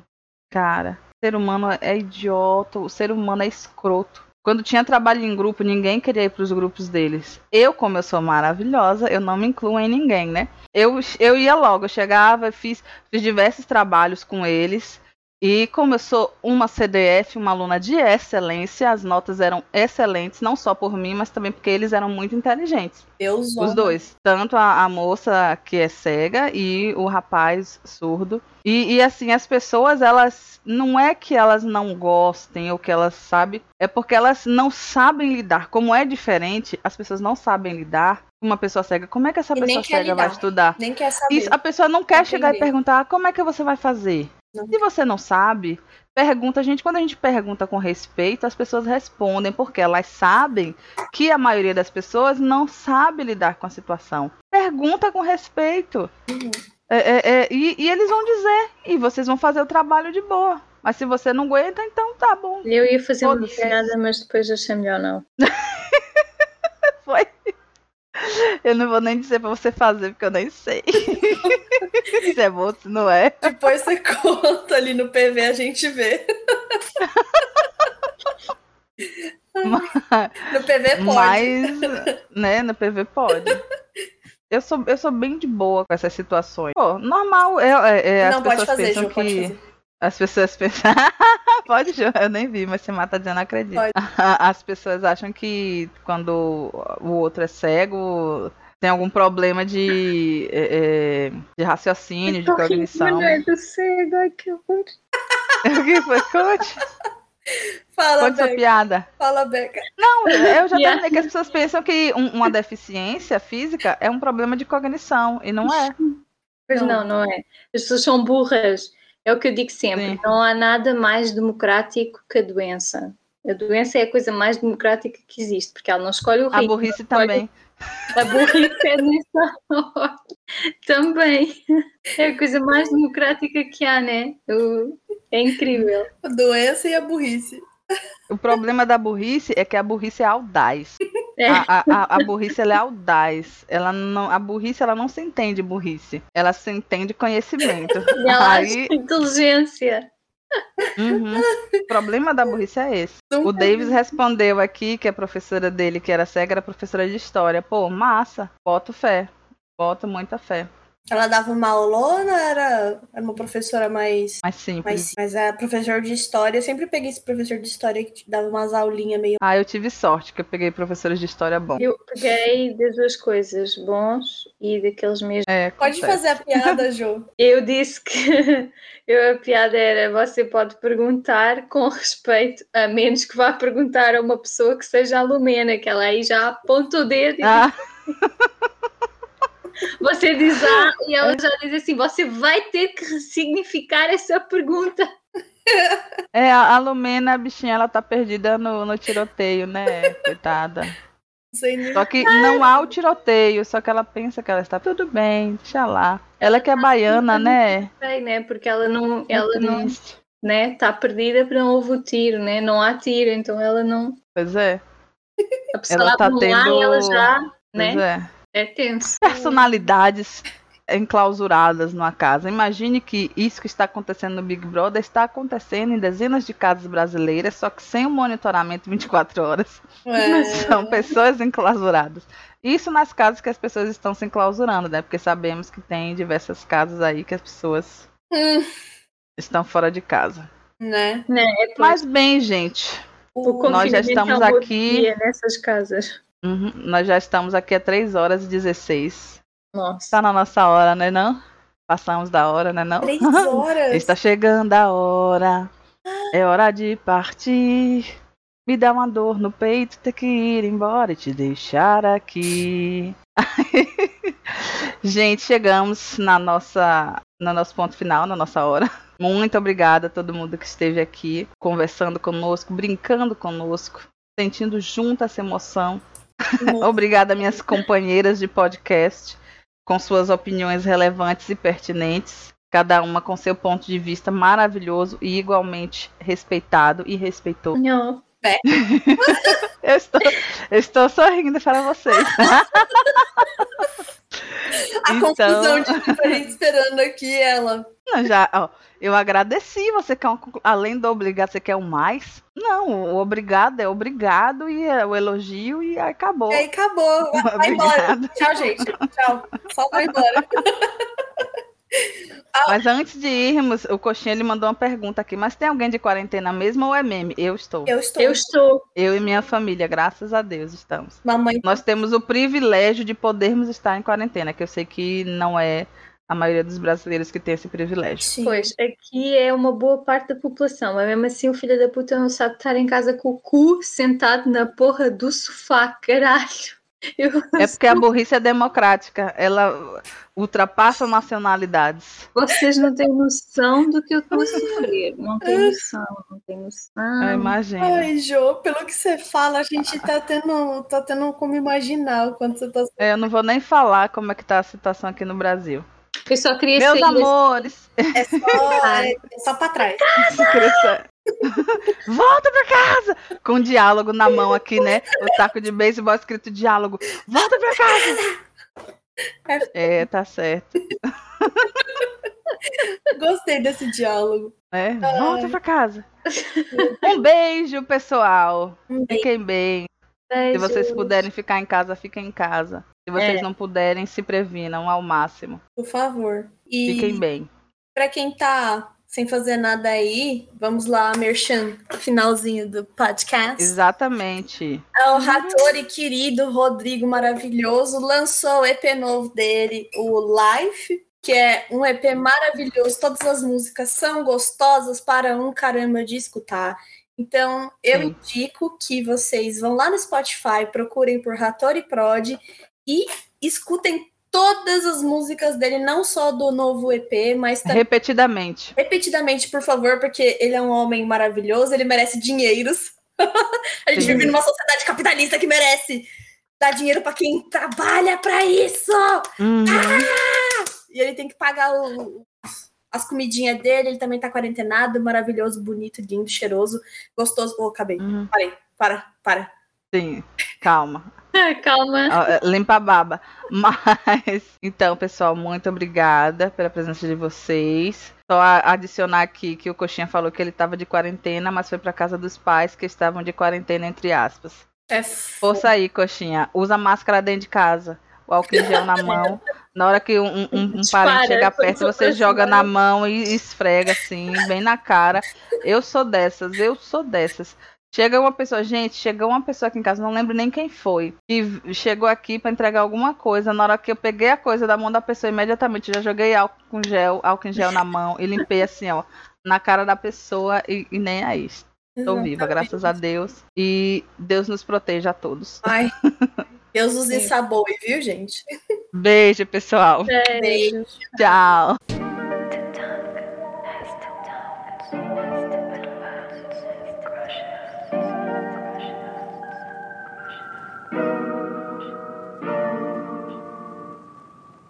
cara, o ser humano é idiota, o ser humano é escroto. Quando tinha trabalho em grupo, ninguém queria ir para os grupos deles. Eu, como eu sou maravilhosa, eu não me incluo em ninguém, né? Eu, eu ia logo, eu chegava, fiz, fiz diversos trabalhos com eles. E como eu sou uma CDF, uma aluna de excelência, as notas eram excelentes, não só por mim, mas também porque eles eram muito inteligentes. Deus Os dois. Tanto a, a moça que é cega e o rapaz surdo. E, e, assim, as pessoas, elas. Não é que elas não gostem ou que elas sabem. É porque elas não sabem lidar. Como é diferente, as pessoas não sabem lidar com uma pessoa cega. Como é que essa E pessoa cega vai lidar. estudar? Nem quer saber. Isso, a pessoa não quer chegar e perguntar como é que você vai fazer. Não. Se você não sabe, pergunta a gente. Quando a gente pergunta com respeito, as pessoas respondem, porque elas sabem que a maioria das pessoas não sabe lidar com a situação. Pergunta com respeito. Uhum. É, é, é, e, e eles vão dizer, e vocês vão fazer o trabalho de boa. Mas se você não aguenta, então tá bom. Eu ia fazer uma piada, mas depois achei melhor não. Eu não vou nem dizer pra você fazer, porque eu nem sei. se é bom, se não é. Depois você conta ali no PV, a gente vê. No PV pode. Mas, né, no PV pode. Eu sou, eu sou bem de boa com essas situações. Pô, normal. É, é, é, as não, pode pessoas fazer, pensam Ju, que. pode fazer. As pessoas pensam. pode, Ju, eu nem vi, mas você mata dizendo acredito. Pode. As pessoas acham que quando o outro é cego, tem algum problema de, é, de raciocínio, de cognição. Não é cego, ai que horror. O que foi? Conte, Fala, conte sua Beca. piada. Fala, Beca. Não, eu já Yeah. terminei que as pessoas pensam que um- uma deficiência física é um problema de cognição, e não é. Pois Não. não, não é. As pessoas são burras. É o que eu digo sempre. Sim. Não há nada mais democrático que a doença. A doença é a coisa mais democrática que existe, porque ela não escolhe o A rico. burrice também. A burrice é nessa Também. É a coisa mais democrática que há, né? É incrível. A doença e a burrice. O problema da burrice é que a burrice é audaz. É. A, a, a- burrice ela é audaz. Ela não, a burrice ela não se entende burrice. Ela se entende conhecimento. E ela Aí, inteligência. uhum. O problema da burrice é esse. O Davis respondeu aqui que a professora dele, que era cega, era professora de história. Pô, massa. Boto fé. Boto muita fé. Ela dava uma aulona, era, era uma professora mais. Mais simples. Mas, mas a professora de história, eu sempre peguei esse professor de história que te dava umas aulinhas meio. Ah, eu tive sorte, que eu peguei professores de história bom. Eu peguei das duas coisas, bons e daqueles mesmos. É, Pode fazer a piada, Jô. Eu disse que eu, a piada era você pode perguntar com respeito, a menos que vá perguntar a uma pessoa que seja a Lumena, que ela aí já aponta o dedo e Ah, você diz A e ela já diz assim: você vai ter que ressignificar essa pergunta. é, a Lumena, a bichinha, ela tá perdida no, no tiroteio, né? Coitada. Não sei nem. Só que não há o tiroteio, só que ela pensa que ela está tudo bem, deixa lá. Ela que é baiana, né? Sei, né? Porque ela não, ela não, né? Está perdida porque não houve o tiro, né? Não há tiro, então ela não. Pois é, A pessoa Ela tá lá tendo- e ela já, pois né? é. É tenso. Personalidades enclausuradas numa casa. Imagine que isso que está acontecendo no Big Brother está acontecendo em dezenas de casas brasileiras, só que sem o monitoramento 24 horas. É, São pessoas enclausuradas. Isso nas casas que as pessoas estão se enclausurando, né? Porque sabemos que tem diversas casas aí que as pessoas Hum, estão fora de casa. né? Né? É Mas bem, gente, o nós já estamos é aqui- nessas casas. Uhum, nós já estamos aqui há 3 horas e 16. Nossa. Está na nossa hora, né não? Passamos da hora, né não? Três horas. Está chegando a hora. É hora de partir. Me dá uma dor no peito ter que ir embora e te deixar aqui. Gente, chegamos na nossa, no nosso ponto final, na nossa hora. Muito obrigada a todo mundo que esteve aqui, conversando conosco, brincando conosco, sentindo junto essa emoção. Obrigada, minhas companheiras de podcast, com suas opiniões relevantes e pertinentes, cada uma com seu ponto de vista maravilhoso e igualmente respeitado e respeitoso. Não. Eu estou, eu estou sorrindo para vocês. A Então- confusão de muita gente esperando aqui ela. Não, já, ó, eu agradeci. Você quer um, além do obrigado, você quer um mais? Não, o obrigado é obrigado e é o elogio e acabou. E aí acabou. Vai, vai embora. Tchau, gente. Tchau. Só vai embora. Mas antes de irmos, o Coxinha ele mandou uma pergunta aqui. Mas tem alguém de quarentena mesmo ou é meme? Eu estou. Eu estou. Eu estou. Eu e minha família, graças a Deus, estamos. Mamãe. Nós temos o privilégio de podermos estar em quarentena, que eu sei que não é a maioria dos brasileiros que tem esse privilégio. Sim. Pois, aqui é uma boa parte da população, mas mesmo assim o filho da puta não sabe estar em casa com o cu sentado na porra do sofá, caralho. É porque a burrice é democrática, ela ultrapassa nacionalidades. Vocês não têm noção do que eu estou a sofrer. Não têm noção, não têm noção. Eu imagino. Ai, Jô, pelo que você fala, a gente tá tendo, tá tendo como imaginar o quanto você tá. É, Eu não vou nem falar como é que tá a situação aqui no Brasil. Eu só queria Meus amores, É só, é, é só pra trás. volta pra casa! Com um diálogo na mão aqui, né? O taco de beisebol escrito diálogo. Volta pra casa! É, tá certo. Gostei desse diálogo. É, volta pra casa. Um beijo, pessoal. Um beijo. Fiquem bem. Se vocês puderem ficar em casa, fiquem em casa. Se vocês É. não puderem, se previnam ao máximo. Por favor. E Fiquem bem. pra quem tá sem fazer nada aí, vamos lá, Merchan, finalzinho do podcast. Exatamente. É O Hattori querido, Rodrigo maravilhoso, lançou o EP novo dele, o Life, que é um EP maravilhoso. Todas as músicas são gostosas para um caramba de escutar. Então, eu Sim. indico que vocês vão lá no Spotify, procurem por Hattori Prod e escutem todas as músicas dele, não só do novo EP, mas também Repetidamente. repetidamente, por favor, porque ele é um homem maravilhoso, ele merece dinheiros. a gente Sim. vive numa sociedade capitalista que merece dar dinheiro pra quem trabalha pra isso. Uhum. E ele tem que pagar o- as comidinhas dele, ele também tá quarentenado, maravilhoso, bonito, lindo, cheiroso, gostoso. Oh, acabei. Uhum. Parei. Para, para. Sim, calma. Ah, calma. Ó, é, Limpa a baba. Mas, então, pessoal, muito obrigada pela presença de vocês. Só adicionar aqui que o Coxinha falou que ele estava de quarentena, mas foi para casa dos pais que estavam de quarentena, entre aspas. É Força aí, Coxinha. Usa máscara dentro de casa. O álcool gel na mão. Na hora que um, um, um parente chega quando perto, você joga na mão e esfrega assim, bem na cara. Eu sou dessas, eu sou dessas. Chega uma pessoa, gente, chegou uma pessoa aqui em casa, não lembro nem quem foi, que v- chegou aqui pra entregar alguma coisa. Na hora que eu peguei a coisa da mão da pessoa, imediatamente já joguei álcool com gel, álcool em gel na mão e limpei assim, ó, na cara da pessoa e, e nem aí. Estou viva, graças a Deus. E Deus nos proteja a todos. Ai, Deus os ensaboe, viu, gente? Beijo, pessoal. Beijo. Tchau.